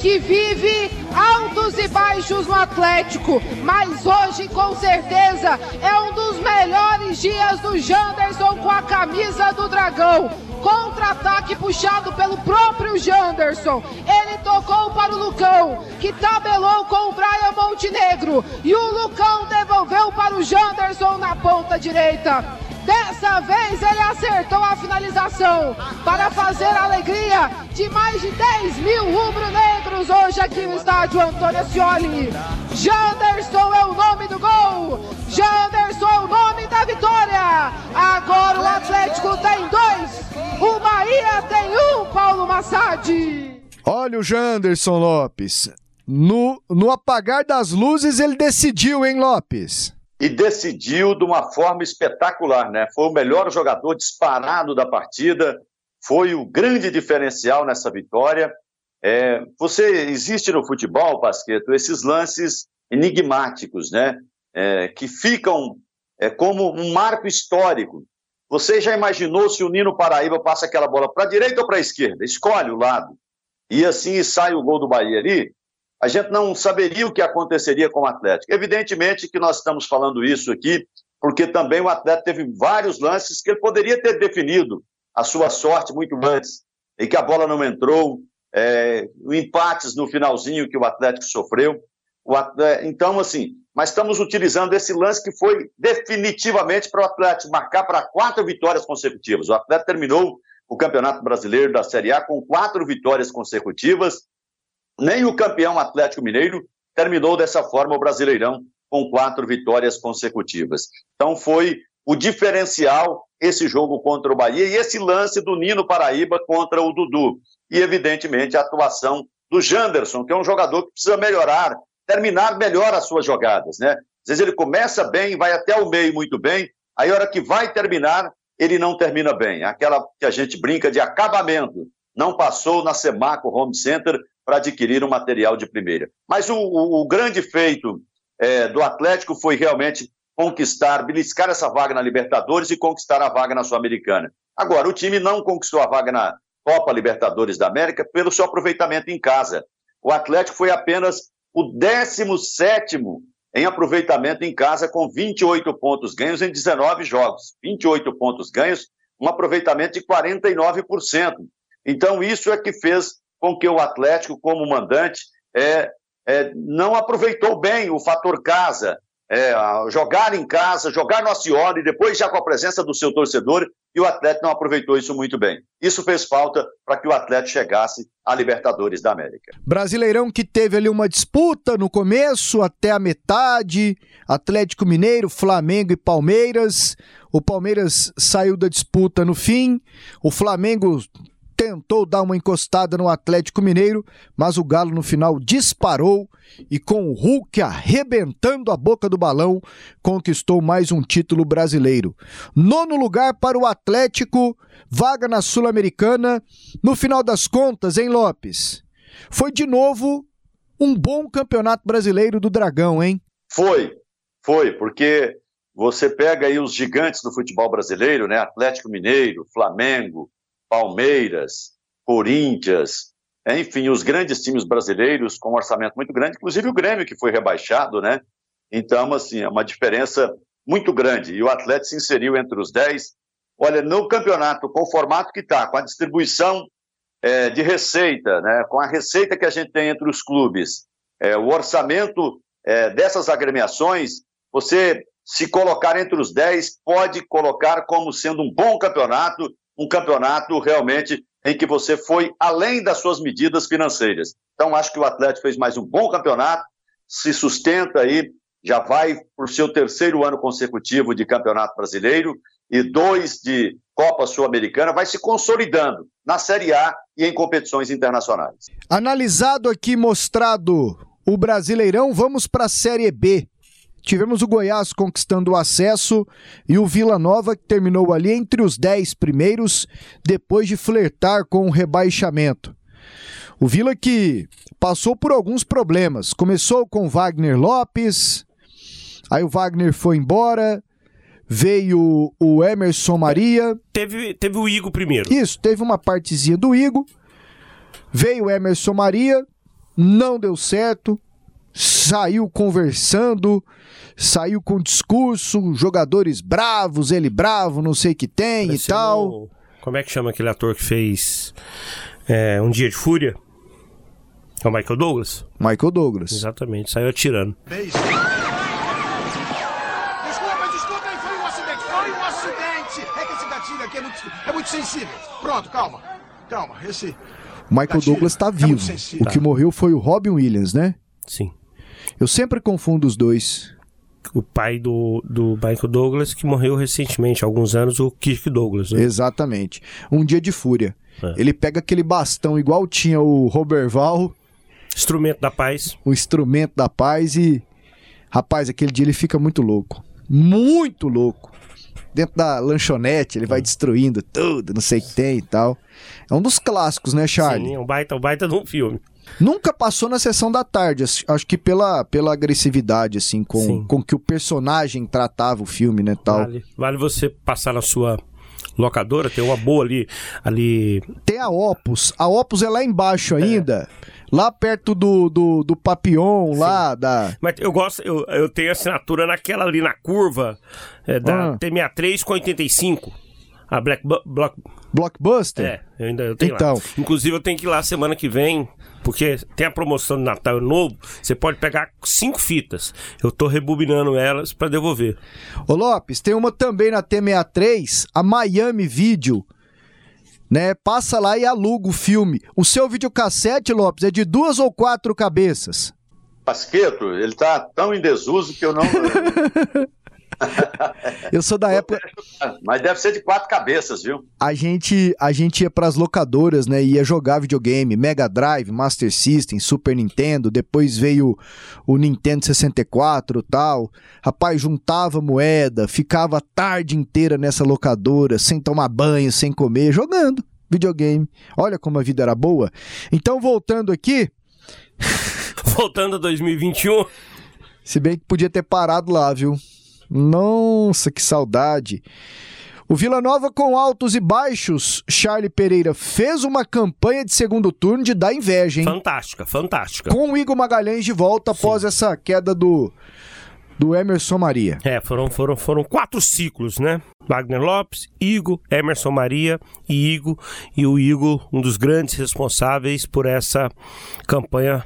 Que vive altos e baixos no Atlético, mas hoje com certeza é um dos melhores dias do Janderson com a camisa do Dragão. Contra-ataque puxado pelo próprio Janderson. Ele tocou para o Lucão, que tabelou com o Brian Montenegro. E o Lucão devolveu para o Janderson na ponta direita. Dessa vez ele acertou a finalização para fazer a alegria de mais de 10 mil rubro-negros hoje aqui no estádio Antônio Ascioli. Janderson é o nome do gol, Janderson é o nome da vitória. Agora o Atlético tem dois, o Bahia tem um, Paulo Massad. Olha o Janderson Lopes. No, no apagar das luzes ele decidiu, hein, Lopes? E decidiu de uma forma espetacular, né? Foi o melhor jogador disparado da partida, foi o grande diferencial nessa vitória. É, você existe no futebol, Pasqueto, esses lances enigmáticos, né? É, que ficam é, como um marco histórico. Você já imaginou se o Nino Paraíba passa aquela bola para a direita ou para a esquerda? Escolhe o lado. E assim sai o gol do Bahia ali a gente não saberia o que aconteceria com o Atlético. Evidentemente que nós estamos falando isso aqui, porque também o Atlético teve vários lances que ele poderia ter definido a sua sorte muito antes, e que a bola não entrou, é, empates no finalzinho que o Atlético sofreu. O Atlético, então, assim, mas estamos utilizando esse lance que foi definitivamente para o Atlético marcar para quatro vitórias consecutivas. O Atlético terminou o Campeonato Brasileiro da Série A com quatro vitórias consecutivas nem o campeão Atlético Mineiro terminou dessa forma o Brasileirão com quatro vitórias consecutivas. Então foi o diferencial esse jogo contra o Bahia e esse lance do Nino Paraíba contra o Dudu. E, evidentemente, a atuação do Janderson, que é um jogador que precisa melhorar, terminar melhor as suas jogadas, né? Às vezes ele começa bem, vai até o meio muito bem, aí a hora que vai terminar, ele não termina bem. Aquela que a gente brinca de acabamento. Não passou na Semaco Home Center para adquirir um material de primeira. Mas o, o, o grande feito é, do Atlético foi realmente conquistar, beliscar essa vaga na Libertadores e conquistar a vaga na Sul-Americana. Agora, o time não conquistou a vaga na Copa Libertadores da América pelo seu aproveitamento em casa. O Atlético foi apenas o 17 em aproveitamento em casa, com 28 pontos ganhos em 19 jogos. 28 pontos ganhos, um aproveitamento de 49%. Então, isso é que fez com que o Atlético, como mandante, é, é, não aproveitou bem o fator casa, é, jogar em casa, jogar no Acioli, depois já com a presença do seu torcedor, e o Atlético não aproveitou isso muito bem. Isso fez falta para que o Atlético chegasse à Libertadores da América. Brasileirão que teve ali uma disputa no começo até a metade, Atlético Mineiro, Flamengo e Palmeiras. O Palmeiras saiu da disputa no fim, o Flamengo tentou dar uma encostada no Atlético Mineiro, mas o Galo no final disparou e com o Hulk arrebentando a boca do balão, conquistou mais um título brasileiro. Nono lugar para o Atlético, vaga na Sul-Americana. No final das contas, hein, Lopes? Foi de novo um bom campeonato brasileiro do Dragão, hein? Foi, foi, porque você pega aí os gigantes do futebol brasileiro, né? Atlético Mineiro, Flamengo, Palmeiras, Corinthians, enfim, os grandes times brasileiros com um orçamento muito grande, inclusive o Grêmio, que foi rebaixado, né? Então, assim, é uma diferença muito grande. E o Atlético se inseriu entre os 10. Olha, no campeonato, com o formato que está, com a distribuição é, de receita, né, com a receita que a gente tem entre os clubes, é, o orçamento é, dessas agremiações, você se colocar entre os 10 pode colocar como sendo um bom campeonato um campeonato realmente em que você foi além das suas medidas financeiras. Então, acho que o Atlético fez mais um bom campeonato, se sustenta aí, já vai para o seu terceiro ano consecutivo de campeonato brasileiro e dois de Copa Sul-Americana, vai se consolidando na Série A e em competições internacionais. Analisado aqui, mostrado o Brasileirão, vamos para a Série B. Tivemos o Goiás conquistando o acesso e o Vila Nova que terminou ali entre os 10 primeiros, depois de flertar com o rebaixamento. O Vila que passou por alguns problemas. Começou com Wagner Lopes, aí o Wagner foi embora, veio o Emerson Maria. Teve, teve o Igor primeiro. Isso, teve uma partezinha do Igor. Veio o Emerson Maria, não deu certo, saiu conversando, saiu com discurso, jogadores bravos, ele bravo, não sei o que tem e tal. Como é que chama aquele ator que fez é, Um Dia de Fúria? É o Michael Douglas? Michael Douglas. Exatamente, saiu atirando. Desculpa, desculpa, aí foi um acidente, foi um acidente. É que esse gatilho aqui é muito, é muito sensível. Pronto, calma, calma, esse... O Michael Gatilho. Douglas tá É vivo. sensível. O que morreu foi o Robin Williams, né? Sim. Eu sempre confundo os dois. O pai do, do Michael Douglas, que morreu recentemente, há alguns anos, o Kirk Douglas. Né? Exatamente. Um dia de fúria. É. Ele pega aquele bastão igual tinha o Roberval, Instrumento da paz. o instrumento da paz e rapaz, aquele dia ele fica muito louco. Muito louco. Dentro da lanchonete, ele É. vai destruindo tudo, não sei o que tem e tal. É um dos clássicos, né, Charlie? Sim, é um baita, um baita de um filme. Nunca passou na sessão da tarde, acho- que pela, pela agressividade, assim, com, Sim. com que o personagem tratava o filme, né, tal. Vale, vale você passar na sua locadora, tem uma boa ali. ali Tem a Opus. A Opus é lá embaixo ainda. Lá perto do, do, do Papillon, lá da. Mas eu gosto, eu, eu tenho assinatura naquela ali na curva é, da Ah. T63 com 85. A Black Block. Blockbuster? É, eu ainda eu tenho Então. lá. Inclusive eu tenho que ir lá semana que vem, porque tem a promoção de Natal Novo. Você pode pegar cinco fitas. Eu tô rebobinando elas pra devolver. Ô Lopes, tem uma também na T63, a Miami Video. Né? Passa lá e aluga o filme. O seu videocassete, Lopes, é de duas ou quatro cabeças? Pasqueto, ele tá tão em desuso que eu não. Eu sou da época. Mas deve ser de quatro cabeças, viu? A gente, a gente ia pras locadoras, né? Ia jogar videogame, Mega Drive, Master System, Super Nintendo. Depois veio o Nintendo 64 tal. Rapaz, juntava moeda, ficava a tarde inteira nessa locadora, sem tomar banho, sem comer, jogando videogame. Olha como a vida era boa. Então, voltando aqui, Voltando a 2021. se bem que podia ter parado lá, viu? Nossa, que saudade. O Vila Nova com altos e baixos, Charlie Pereira fez uma campanha de segundo turno de dar inveja, hein? Fantástica, fantástica. Com o Igor Magalhães de volta após essa queda do, do Emerson Maria. É, foram, foram, foram quatro ciclos, né? Wagner Lopes, Igor, Emerson Maria e Igor. E o Igor, um dos grandes responsáveis por essa campanha,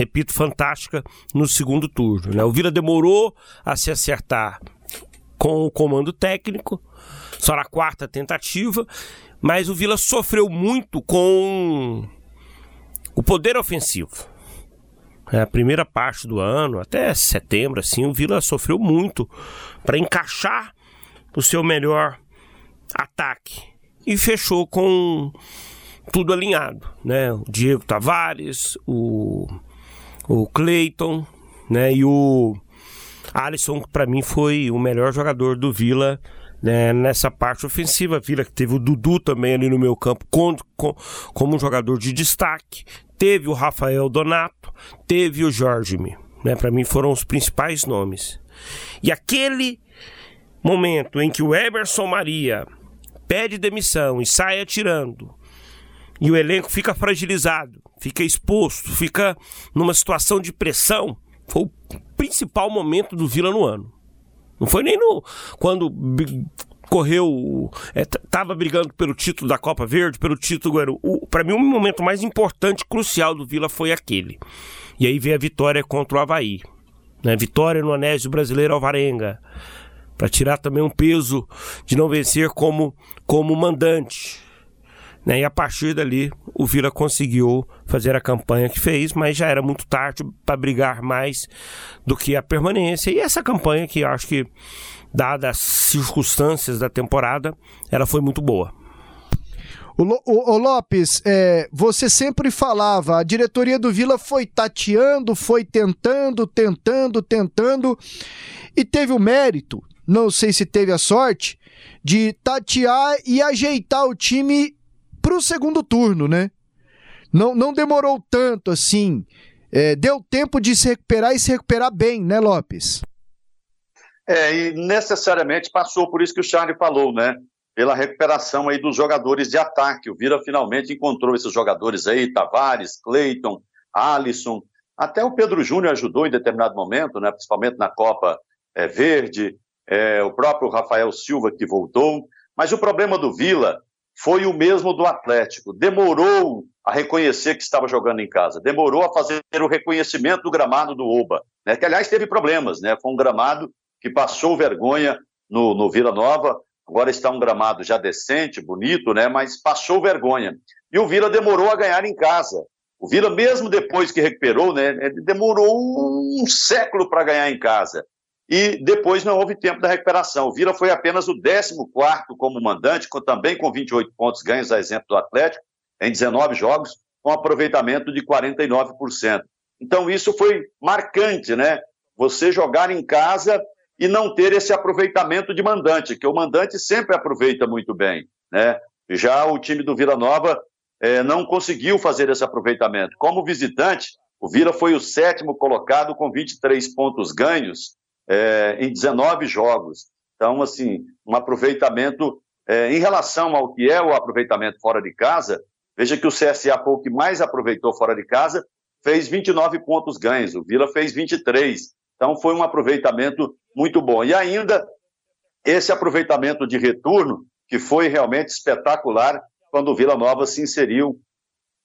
repito, fantástica no segundo turno. Né? O Vila demorou a se acertar com o comando técnico, só na quarta tentativa, mas o Vila sofreu muito com o poder ofensivo. É, a primeira parte do ano, até setembro, assim, o Vila sofreu muito para encaixar o seu melhor ataque e fechou com tudo alinhado, né? O Diego Tavares, o o Cleiton, né? E o Alisson, que para mim foi o melhor jogador do Vila né, nessa parte ofensiva. Vila que teve o Dudu também ali no meu campo com, com- como um jogador de destaque. Teve o Rafael Donato, teve o Jorge. Né, para mim foram os principais nomes. E aquele momento em que o Emerson Maria pede demissão e sai atirando, e o elenco fica fragilizado, fica exposto, fica numa situação de pressão, foi o principal momento do Vila no ano. Não foi nem no quando correu, é, t- tava brigando pelo título da Copa Verde, pelo título o para mim o momento mais importante, crucial do Vila foi aquele. E aí veio a vitória contra o Havaí. Né? Vitória no Anésio Brasileiro Alvarenga. Para tirar também um peso de não vencer como, como mandante. Né? E a partir dali, o Vila conseguiu fazer a campanha que fez, mas já era muito tarde para brigar mais do que a permanência. E essa campanha, que acho que, dadas as circunstâncias da temporada, ela foi muito boa. O Lopes, é, você sempre falava, a diretoria do Vila foi tateando, foi tentando, tentando, tentando, e teve o mérito, não sei se teve a sorte, de tatear e ajeitar o time para o segundo turno, né? Não, não demorou tanto assim. É, deu tempo de se recuperar e se recuperar bem, né, Lopes? É, e necessariamente passou por isso que o Charlie falou, né? Pela recuperação aí dos jogadores de ataque. O Vira finalmente encontrou esses jogadores aí, Tavares, Cleiton, Alisson, até o Pedro Júnior ajudou em determinado momento, né? Principalmente na Copa é, Verde, é, o próprio Rafael Silva que voltou. Mas o problema do Vila foi o mesmo do Atlético. Demorou a reconhecer que estava jogando em casa, demorou a fazer o reconhecimento do gramado do Oba, né? que aliás teve problemas, né? Foi um gramado que passou vergonha no, no Vila Nova, agora está um gramado já decente, bonito, né? Mas passou vergonha. E o Vila demorou a ganhar em casa. O Vila, mesmo depois que recuperou, né? Demorou um século para ganhar em casa e depois não houve tempo da recuperação. O Vila foi apenas o 14 como mandante, com, também com 28 pontos ganhos, a exemplo do Atlético, em 19 jogos, com aproveitamento de 49%. Então isso foi marcante, né? Você jogar em casa e não ter esse aproveitamento de mandante, que o mandante sempre aproveita muito bem, né? Já o time do Vila Nova eh, não conseguiu fazer esse aproveitamento. Como visitante, o Vila foi o sétimo colocado com 23 pontos ganhos é, em 19 jogos. Então, assim, um aproveitamento é, em relação ao que é o aproveitamento fora de casa, veja que o CSA foi o que mais aproveitou fora de casa, fez 29 pontos ganhos, o Vila fez 23. Então, foi um aproveitamento muito bom. E ainda, esse aproveitamento de retorno, que foi realmente espetacular quando o Vila Nova se inseriu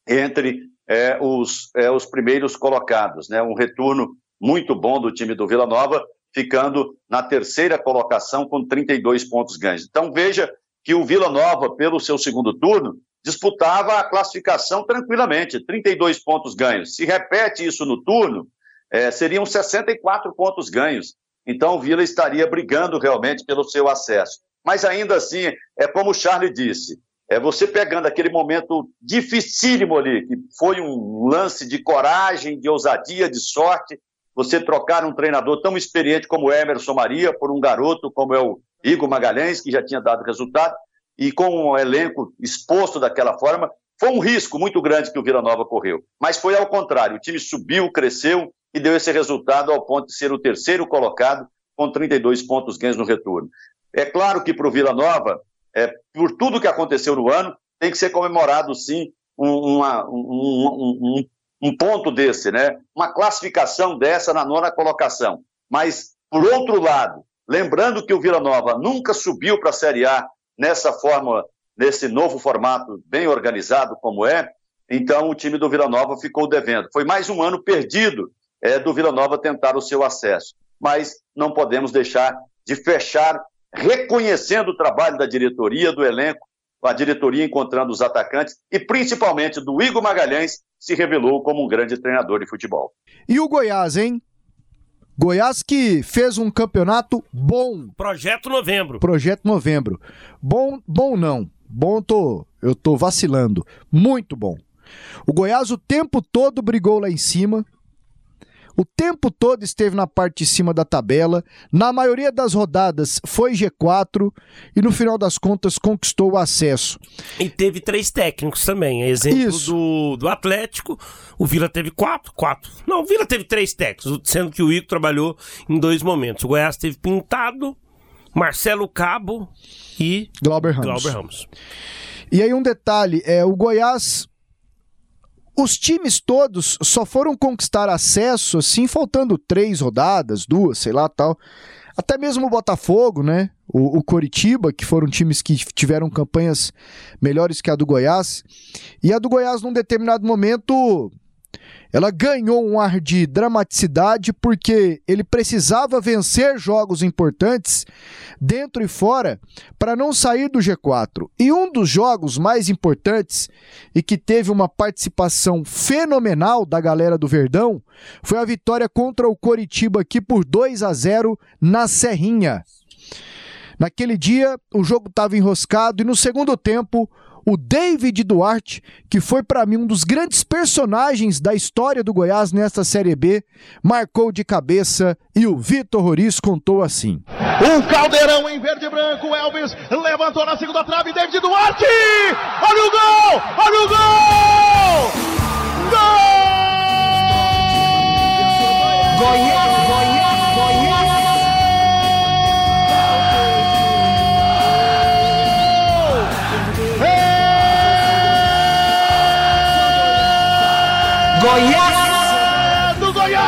entre é, os, é, os primeiros colocados. Né? Um retorno muito bom do time do Vila Nova, ficando na terceira colocação com 32 pontos ganhos. Então veja que o Vila Nova, pelo seu segundo turno, disputava a classificação tranquilamente, 32 pontos ganhos. Se repete isso no turno, é, seriam 64 pontos ganhos. Então o Vila estaria brigando realmente pelo seu acesso. Mas ainda assim, é como o Charlie disse, é você pegando aquele momento dificílimo ali, que foi um lance de coragem, de ousadia, de sorte, você trocar um treinador tão experiente como o Emerson Maria por um garoto como é o Igor Magalhães, que já tinha dado resultado, e com um elenco exposto daquela forma, foi um risco muito grande que o Vila Nova correu. Mas foi ao contrário, o time subiu, cresceu e deu esse resultado ao ponto de ser o terceiro colocado com 32 pontos ganhos no retorno. É claro que para o Vila Nova, é, por tudo que aconteceu no ano, tem que ser comemorado sim uma, um, um, um ponto desse, né? Uma classificação dessa na nona colocação. Mas, por outro lado, lembrando que o Vila Nova nunca subiu para a Série A nessa forma, nesse novo formato bem organizado como é, então o time do Vila Nova ficou devendo. Foi mais um ano perdido é, do Vila Nova tentar o seu acesso. Mas não podemos deixar de fechar reconhecendo o trabalho da diretoria, do elenco, a diretoria encontrando os atacantes e principalmente do Igor Magalhães, se revelou como um grande treinador de futebol. E o Goiás, hein? Goiás que fez um campeonato bom. Projeto Novembro. Projeto Novembro. Bom, bom não. Bom tô, eu tô vacilando. Muito bom. O Goiás o tempo todo brigou lá em cima, o tempo todo esteve na parte de cima da tabela, na maioria das rodadas foi G4 e no final das contas conquistou o acesso. E teve três técnicos também, exemplo do, do Atlético, o Vila teve quatro, quatro. Não, o Vila teve três técnicos, sendo que o Ico trabalhou em dois momentos. O Goiás teve Pintado, Marcelo Cabo e Glauber Ramos. Glauber Ramos. E aí um detalhe, é o Goiás os times todos só foram conquistar acesso, assim, faltando três rodadas, duas, sei lá, tal. Até mesmo o Botafogo, né? O, o Coritiba, que foram times que tiveram campanhas melhores que a do Goiás. E a do Goiás, num determinado momento, ela ganhou um ar de dramaticidade porque ele precisava vencer jogos importantes dentro e fora para não sair do G4. E um dos jogos mais importantes e que teve uma participação fenomenal da galera do Verdão foi a vitória contra o Coritiba aqui por 2 a 0 na Serrinha. Naquele dia, o jogo estava enroscado e no segundo tempo o David Duarte, que foi para mim um dos grandes personagens da história do Goiás nesta Série B, marcou de cabeça e o Vitor Roriz contou assim. Um caldeirão em verde e branco, Elvis levantou na segunda trave, David Duarte! Olha o gol! Olha o gol! Gol! Goiás, Goiás, Goiás! Goiás! Do Goiás!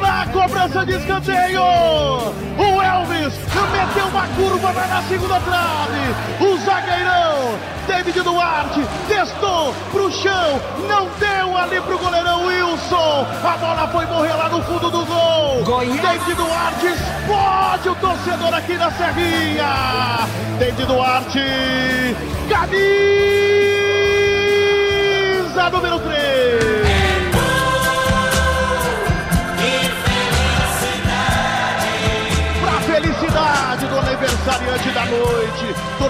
Na cobrança de escanteio, o Elvis meteu uma curva na segunda trave. O zagueirão, David Duarte, testou pro chão, não deu ali pro goleirão Wilson. A bola foi morrer lá no fundo do gol. Goiás. David Duarte explode o torcedor aqui na Serrinha. David Duarte, camisa número 3. Pra felicidade do aniversariante da noite,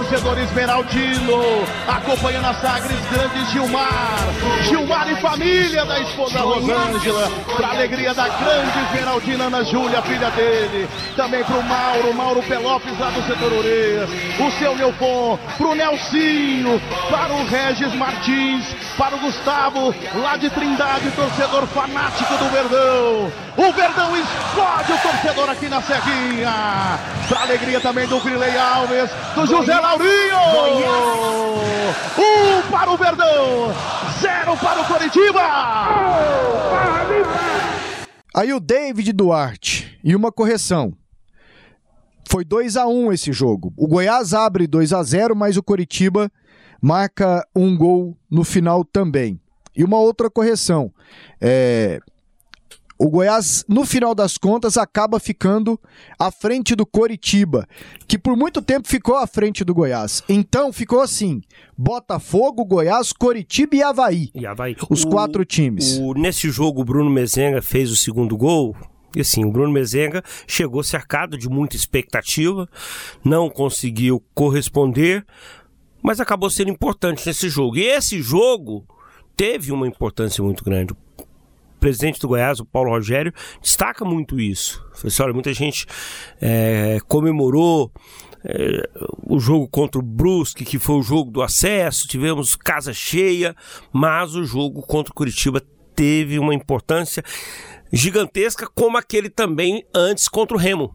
torcedor esmeraldino, acompanhando a Sagres Grande Gilmar, Gilmar e família da esposa Rosângela, pra alegria da grande esmeraldina Ana Júlia, filha dele, também pro Mauro, Mauro Pelopes lá do setor Orelhas, o seu Leopon, pro Nelsinho, para o Regis Martins, para o Gustavo, lá de Trindade, torcedor fanático do Verdão. O Verdão explode o torcedor aqui na Serrinha. Pra alegria também do Grilei Alves, do José Laurinho. Um para o Verdão, zero para o Coritiba. Aí o David Duarte e uma correção. Foi 2 a 1 esse jogo. O Goiás abre 2 a 0, mas o Coritiba marca um gol no final também. E uma outra correção. É, o Goiás, no final das contas, acaba ficando à frente do Coritiba, que por muito tempo ficou à frente do Goiás. Então ficou assim: Botafogo, Goiás, Coritiba e Havaí. E Havaí. Os O- quatro times. o- nesse jogo, o Bruno Mezenga fez o segundo gol. E assim, o Bruno Mezenga chegou cercado de muita expectativa, não conseguiu corresponder, mas acabou sendo importante nesse jogo. E esse jogo teve uma importância muito grande. Presidente do Goiás, o Paulo Rogério, destaca muito isso. Assim, olha, muita gente é, comemorou é, o jogo contra o Brusque, que foi o jogo do acesso, tivemos casa cheia, mas o jogo contra o Curitiba teve uma importância gigantesca, como aquele também antes contra o Remo.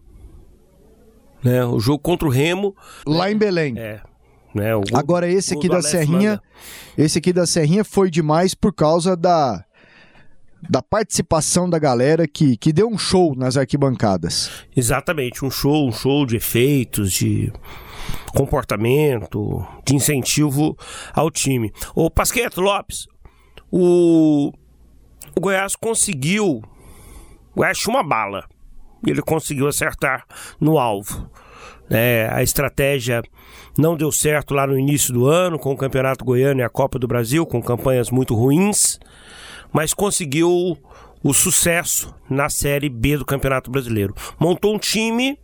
Né? O jogo contra o Remo. Lá em Belém. É. Né? O Agora esse aqui da Serrinha, Manga. esse aqui da Serrinha foi demais por causa da da participação da galera que, que deu um show nas arquibancadas. Exatamente, um show, um show de efeitos, de comportamento, de incentivo ao time. Ô Pasqueto Lopes, o, o Goiás conseguiu. O Goiás tinha uma bala. Ele conseguiu acertar no alvo. né? a estratégia não deu certo lá no início do ano com o Campeonato Goiano e a Copa do Brasil, com campanhas muito ruins, mas conseguiu o sucesso na Série B do Campeonato Brasileiro. Montou um time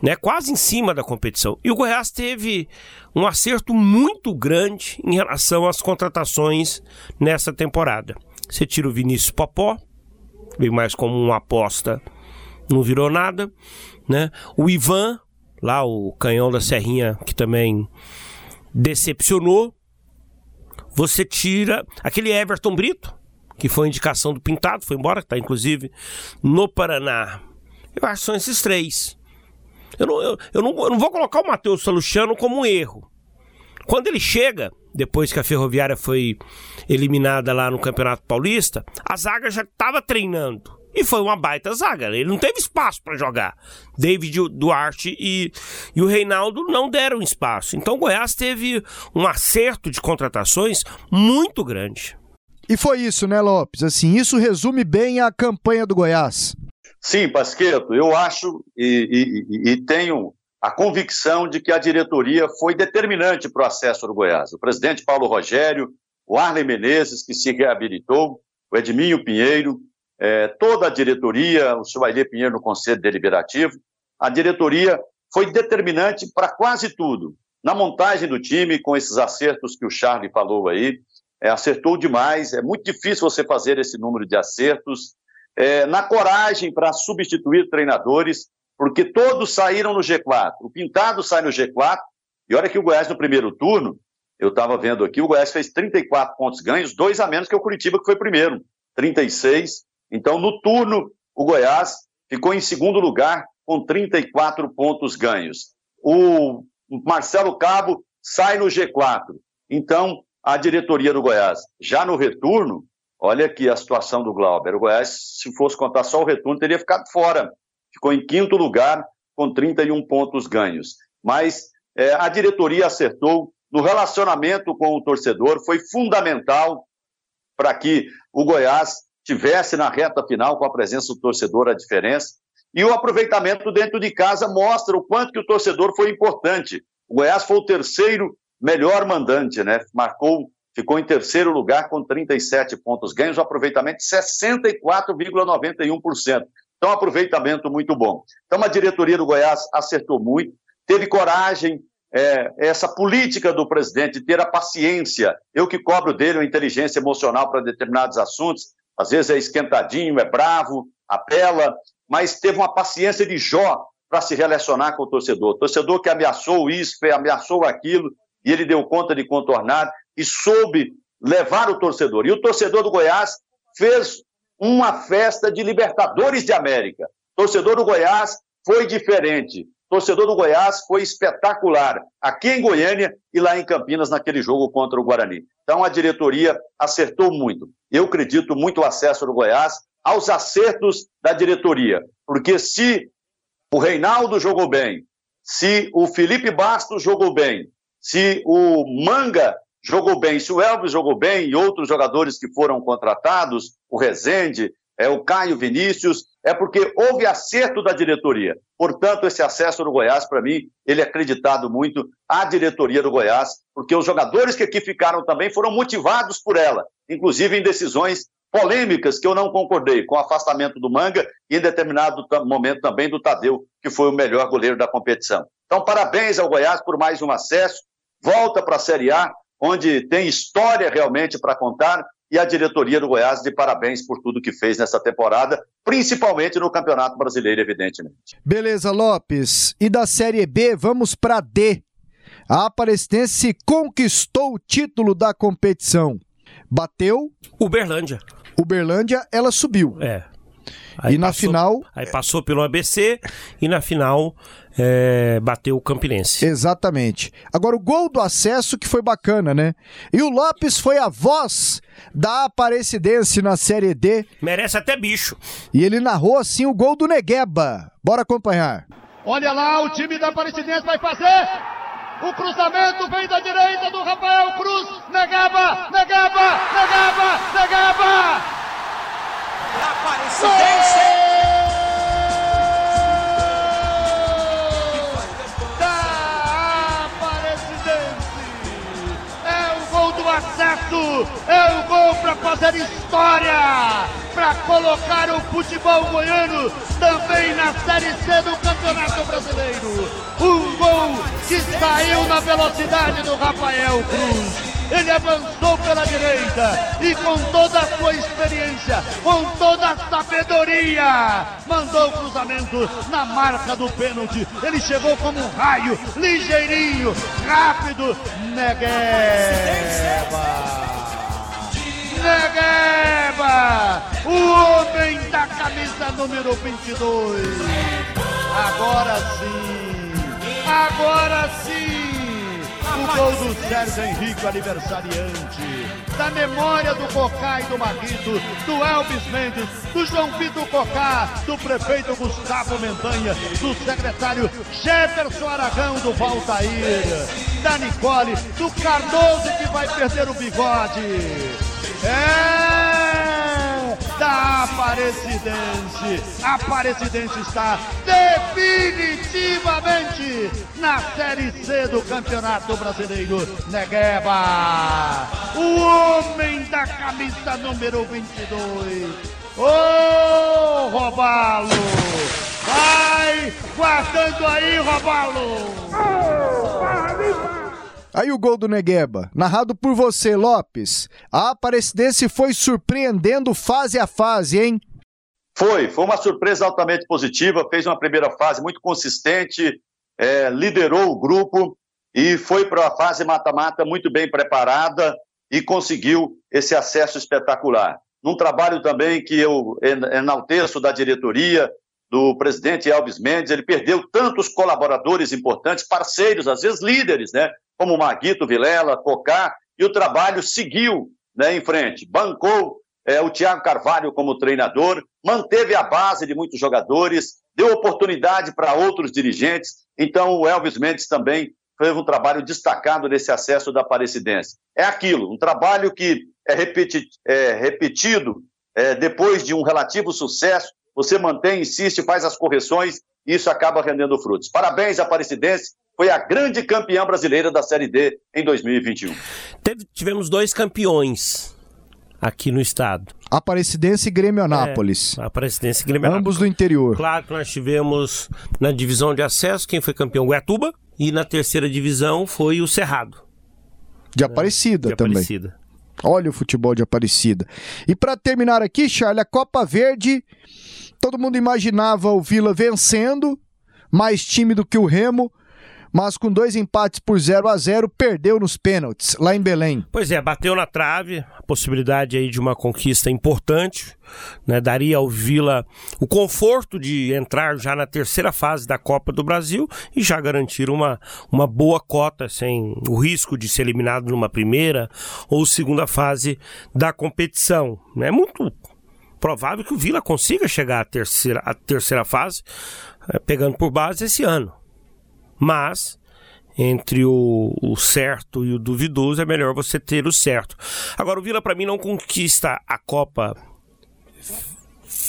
né, quase em cima da competição. E o Goiás teve um acerto muito grande em relação às contratações nessa temporada. Você tira o Vinícius Popó, veio mais como uma aposta, não virou nada, né? O Ivan, lá o canhão da Serrinha, que também decepcionou. Você tira aquele Everton Brito, que foi indicação do Pintado, foi embora, está inclusive no Paraná. Eu acho que são esses três. Eu não, eu, eu não, eu não vou colocar o Matheus Salustiano como um erro. Quando ele chega, depois que a Ferroviária foi eliminada lá no Campeonato Paulista, a zaga já estava treinando. E foi uma baita zaga. Ele não teve espaço para jogar. David Duarte e, e o Reinaldo não deram espaço. Então o Goiás teve um acerto de contratações muito grande. E foi isso, né, Lopes? Assim, isso resume bem a campanha do Goiás. Sim, Pasqueto, eu acho e, e- e- tenho a convicção de que a diretoria foi determinante para o acesso do Goiás. O presidente Paulo Rogério, o Arley Menezes, que se reabilitou, o Edminho Pinheiro, eh, toda a diretoria, o seu Ailê Pinheiro no Conselho Deliberativo, a diretoria foi determinante para quase tudo. Na montagem do time, com esses acertos que o Charlie falou aí, é, acertou demais. É muito difícil você fazer esse número de acertos. É, na coragem para substituir treinadores, porque todos saíram no G4. O Pintado sai no G4, e olha que o Goiás no primeiro turno, eu estava vendo aqui, o Goiás fez 34 pontos ganhos, dois a menos que o Curitiba, que foi primeiro, 36. Então, no turno, o Goiás ficou em segundo lugar com 34 pontos ganhos. O Marcelo Cabo sai no G4. Então, a diretoria do Goiás, já no retorno, olha aqui a situação do Glauber. O Goiás, se fosse contar só o retorno, teria ficado fora. Ficou em quinto lugar com 31 pontos ganhos. Mas é, a diretoria acertou no relacionamento com o torcedor, foi fundamental para que o Goiás tivesse na reta final, com a presença do torcedor, a diferença. E o aproveitamento dentro de casa mostra o quanto que o torcedor foi importante. O Goiás foi o terceiro melhor mandante, né? Marcou, ficou em terceiro lugar com 37 pontos ganhos, um aproveitamento de 64,91%. Então, aproveitamento muito bom. Então, a diretoria do Goiás acertou muito, teve coragem, é, essa política do presidente, ter a paciência. Eu que cobro dele a inteligência emocional para determinados assuntos, às vezes é esquentadinho, é bravo, apela, mas teve uma paciência de Jó para se relacionar com o torcedor. O torcedor que ameaçou isso, ameaçou aquilo, e ele deu conta de contornar e soube levar o torcedor. E o torcedor do Goiás fez uma festa de Libertadores de América. Torcedor do Goiás foi diferente. Torcedor do Goiás foi espetacular aqui em Goiânia e lá em Campinas naquele jogo contra o Guarani. Então a diretoria acertou muito. Eu acredito muito o acesso do Goiás aos acertos da diretoria, porque se o Reinaldo jogou bem, se o Felipe Bastos jogou bem, se o Manga jogou bem, se o Elvis jogou bem e outros jogadores que foram contratados, o Rezende, é, o Caio Vinícius, é porque houve acerto da diretoria. Portanto, esse acesso do Goiás, para mim, ele é acreditado muito à diretoria do Goiás, porque os jogadores que aqui ficaram também foram motivados por ela, inclusive em decisões polêmicas que eu não concordei, com o afastamento do Manga e em determinado momento também do Tadeu, que foi o melhor goleiro da competição. Então, parabéns ao Goiás por mais um acesso volta para a Série A, onde tem história realmente para contar, e a diretoria do Goiás de parabéns por tudo que fez nessa temporada, principalmente no Campeonato Brasileiro, evidentemente. Beleza, Lopes. E da Série B, vamos para D. A Aparecidense conquistou o título da competição. Bateu. Uberlândia. Uberlândia, ela subiu. É. Aí e na final. Aí passou pelo ABC e na final é, bateu o Campinense. Exatamente. Agora, o gol do acesso que foi bacana, né? E o Lopes foi a voz da Aparecidense na Série D. Merece até bicho. E ele narrou assim o gol do Negueba. Bora acompanhar. Olha lá, o time da Aparecidense vai fazer. O cruzamento vem da direita do Rafael Cruz. Negaba, negaba, negaba, negaba. Aparecidense. acesso, é o gol para fazer história, para colocar o futebol goiano também na Série C do Campeonato Brasileiro. Um gol que saiu na velocidade do Rafael Cruz ele avançou pela direita e com toda a sua experiência, com toda a sabedoria, mandou o cruzamento na marca do pênalti. Ele chegou como um raio, ligeirinho, rápido, Negueba. Negueba, o homem da camisa número 22. Agora sim, agora sim o gol do Sérgio Henrique, aniversariante. Da memória do Cocá e do Marquito, do Elvis Mendes, do João Vitor Cocá, do prefeito Gustavo Mentanha, do secretário Jefferson Aragão, do Valtair, da Nicole, do Cardoso que vai perder o bigode. É! Aparecidense. Aparecidense está definitivamente na Série C do Campeonato Brasileiro. Negueba, o homem da camisa número 22. Ô, oh, Robalo! Vai! guardando aí, Robalo. Aí o gol do Negueba, narrado por você, Lopes. A Aparecidense foi surpreendendo fase a fase, hein? Foi, foi uma surpresa altamente positiva. Fez uma primeira fase muito consistente, é, liderou o grupo e foi para a fase mata-mata muito bem preparada e conseguiu esse acesso espetacular. Num trabalho também que eu enalteço da diretoria, do presidente Elvis Mendes, ele perdeu tantos colaboradores importantes, parceiros, às vezes líderes, né? Como Maguito Vilela, Cocá, e o trabalho seguiu né, em frente. Bancou é, o Thiago Carvalho como treinador, manteve a base de muitos jogadores, deu oportunidade para outros dirigentes. Então, o Elvis Mendes também fez um trabalho destacado nesse acesso da Aparecidense. É aquilo, um trabalho que é, repeti é repetido é, depois de um relativo sucesso, você mantém, insiste, faz as correções e isso acaba rendendo frutos. Parabéns, Aparecidense, foi a grande campeã brasileira da Série D em 2021. Teve, tivemos dois campeões aqui no estado. Aparecidense e Grêmio Anápolis. É, Aparecidense e Grêmio Anápolis. Ambos do interior. Claro que nós tivemos na divisão de acesso, quem foi campeão? Guiatuba. E na terceira divisão foi o Cerrado. De Aparecida de também. Aparecida. Olha o futebol de Aparecida. E para terminar aqui, Charlie, a Copa Verde, todo mundo imaginava o Vila vencendo, mais tímido que o Remo, mas com dois empates por 0 a 0 perdeu nos pênaltis, lá em Belém. Pois é, bateu na trave, a possibilidade aí de uma conquista importante, né? Daria ao Vila o conforto de entrar já na terceira fase da Copa do Brasil e já garantir uma, uma boa cota, sem o risco de ser eliminado numa primeira ou segunda fase da competição. É né? muito provável que o Vila consiga chegar à terceira, à terceira fase, eh, pegando por base esse ano. Mas entre o, o, certo e o duvidoso é melhor você ter o certo. Agora, o Vila, para mim, não conquista a Copa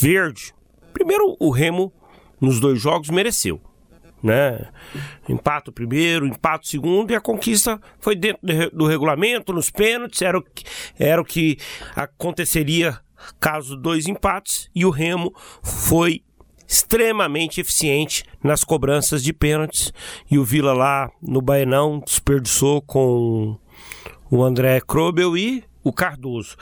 Verde. Primeiro, o Remo, nos dois jogos, mereceu. Né? Empate o primeiro, empate o segundo e a conquista foi dentro do regulamento, nos pênaltis, era o que, era o que aconteceria caso dois empates e o Remo foi extremamente eficiente nas cobranças de pênaltis. E o Vila lá no Baenão desperdiçou com o André Krobel e o Cardoso.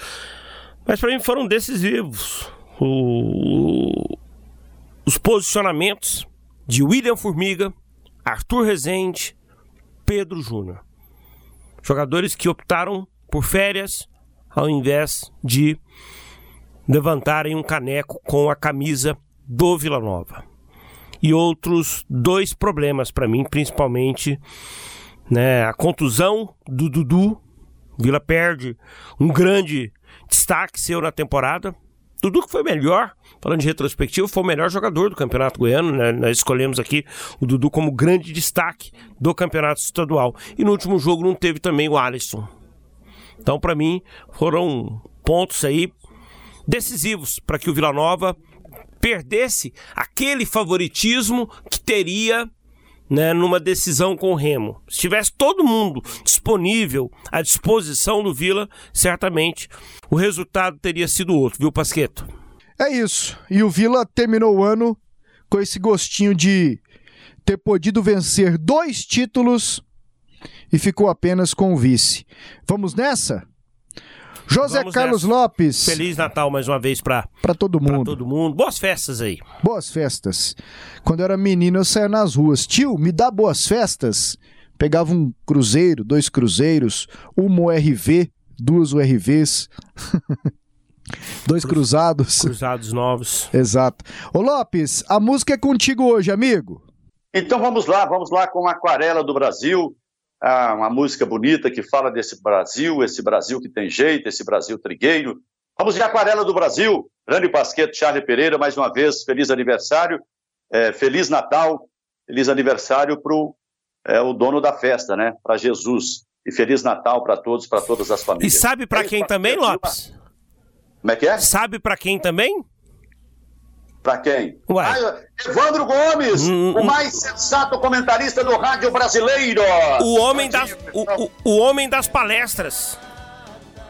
Mas para mim foram decisivos o, os posicionamentos de William Formiga, Arthur Rezende, Pedro Júnior. Jogadores que optaram por férias ao invés de levantarem um caneco com a camisa do Vila Nova. E outros dois problemas para mim, principalmente né, a contusão do Dudu. Vila perde um grande destaque seu na temporada. Dudu que foi melhor, falando de retrospectiva, foi o melhor jogador do Campeonato Goiano. Né? Nós escolhemos aqui o Dudu como grande destaque do Campeonato Estadual. E no último jogo não teve também o Alisson. Então, para mim, foram pontos aí decisivos para que o Vila Nova perdesse aquele favoritismo que teria né, numa decisão com o Remo. Se tivesse todo mundo disponível à disposição do Vila, certamente o resultado teria sido outro, viu, Pasqueto? É isso. E o Vila terminou o ano com esse gostinho de ter podido vencer dois títulos e ficou apenas com o vice. Vamos nessa? José Vamos Carlos nessa. Lopes. Feliz Natal mais uma vez para Pra todo mundo. todo mundo. Boas festas aí. Boas festas. Quando eu era menino, eu saía nas ruas. Tio, me dá boas festas. Pegava um cruzeiro, dois cruzeiros, uma URV, duas URVs. dois cruzados. Cruzados novos. Exato. Ô Lopes, a música é contigo hoje, amigo. Então vamos lá, vamos lá com Aquarela do Brasil, ah, uma música bonita que fala desse Brasil, esse Brasil que tem jeito, esse Brasil trigueiro. Vamos de Aquarela do Brasil, Grande Pasqueto, Charlie Pereira, mais uma vez, feliz aniversário, é, feliz Natal, feliz aniversário para é, o dono da festa, né? Para Jesus. E feliz Natal para todos, para todas as E famílias. sabe para quem também, Lopes? Como é que é? Sabe para quem também? Para quem? Ah, Evandro Gomes, hum, hum o hum. mais sensato comentarista do rádio brasileiro. O homem das, o, o, o homem das palestras.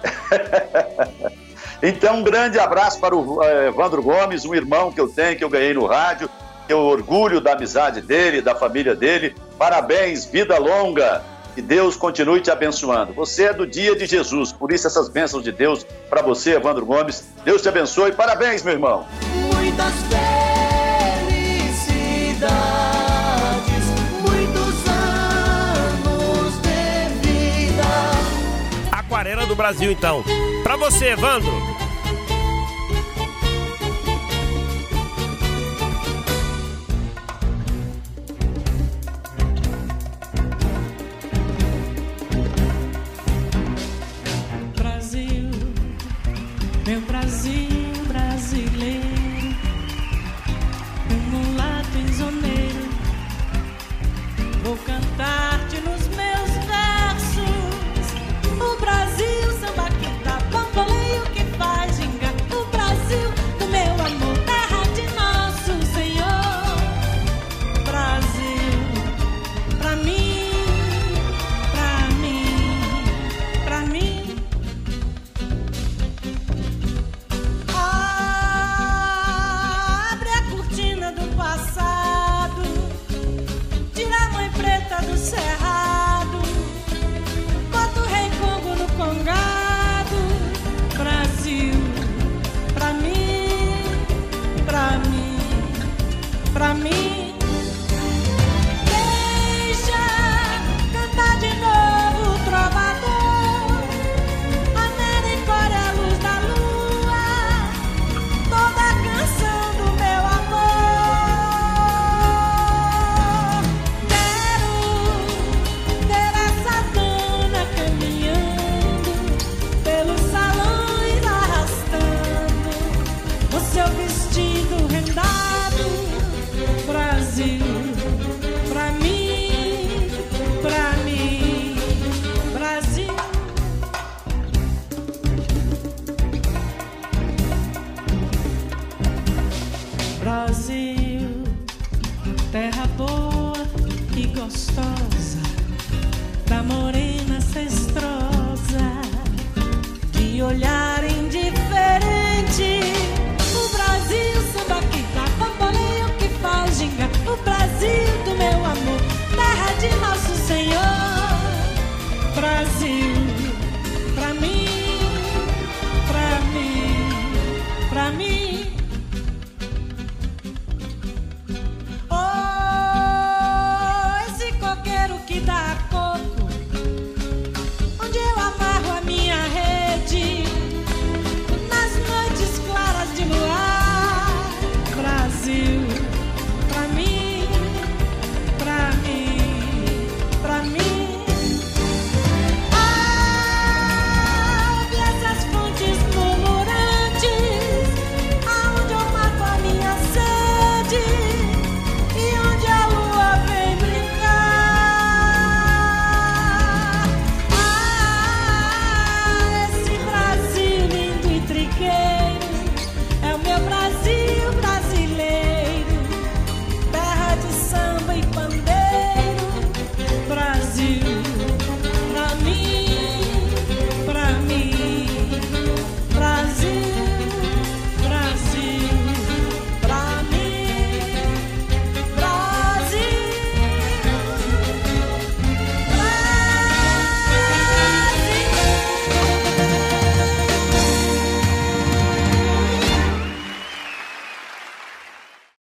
então, um grande abraço para o eh, Evandro Gomes, um irmão que eu tenho, que eu ganhei no rádio. Eu orgulho da amizade dele, da família dele. Parabéns, vida longa. Que Deus continue te abençoando. Você é do dia de Jesus, por isso essas bênçãos de Deus para você, Evandro Gomes. Deus te abençoe. Parabéns, meu irmão muitas felicidades, muitos anos de vida. Aquarela do Brasil, então. Pra você, Evandro.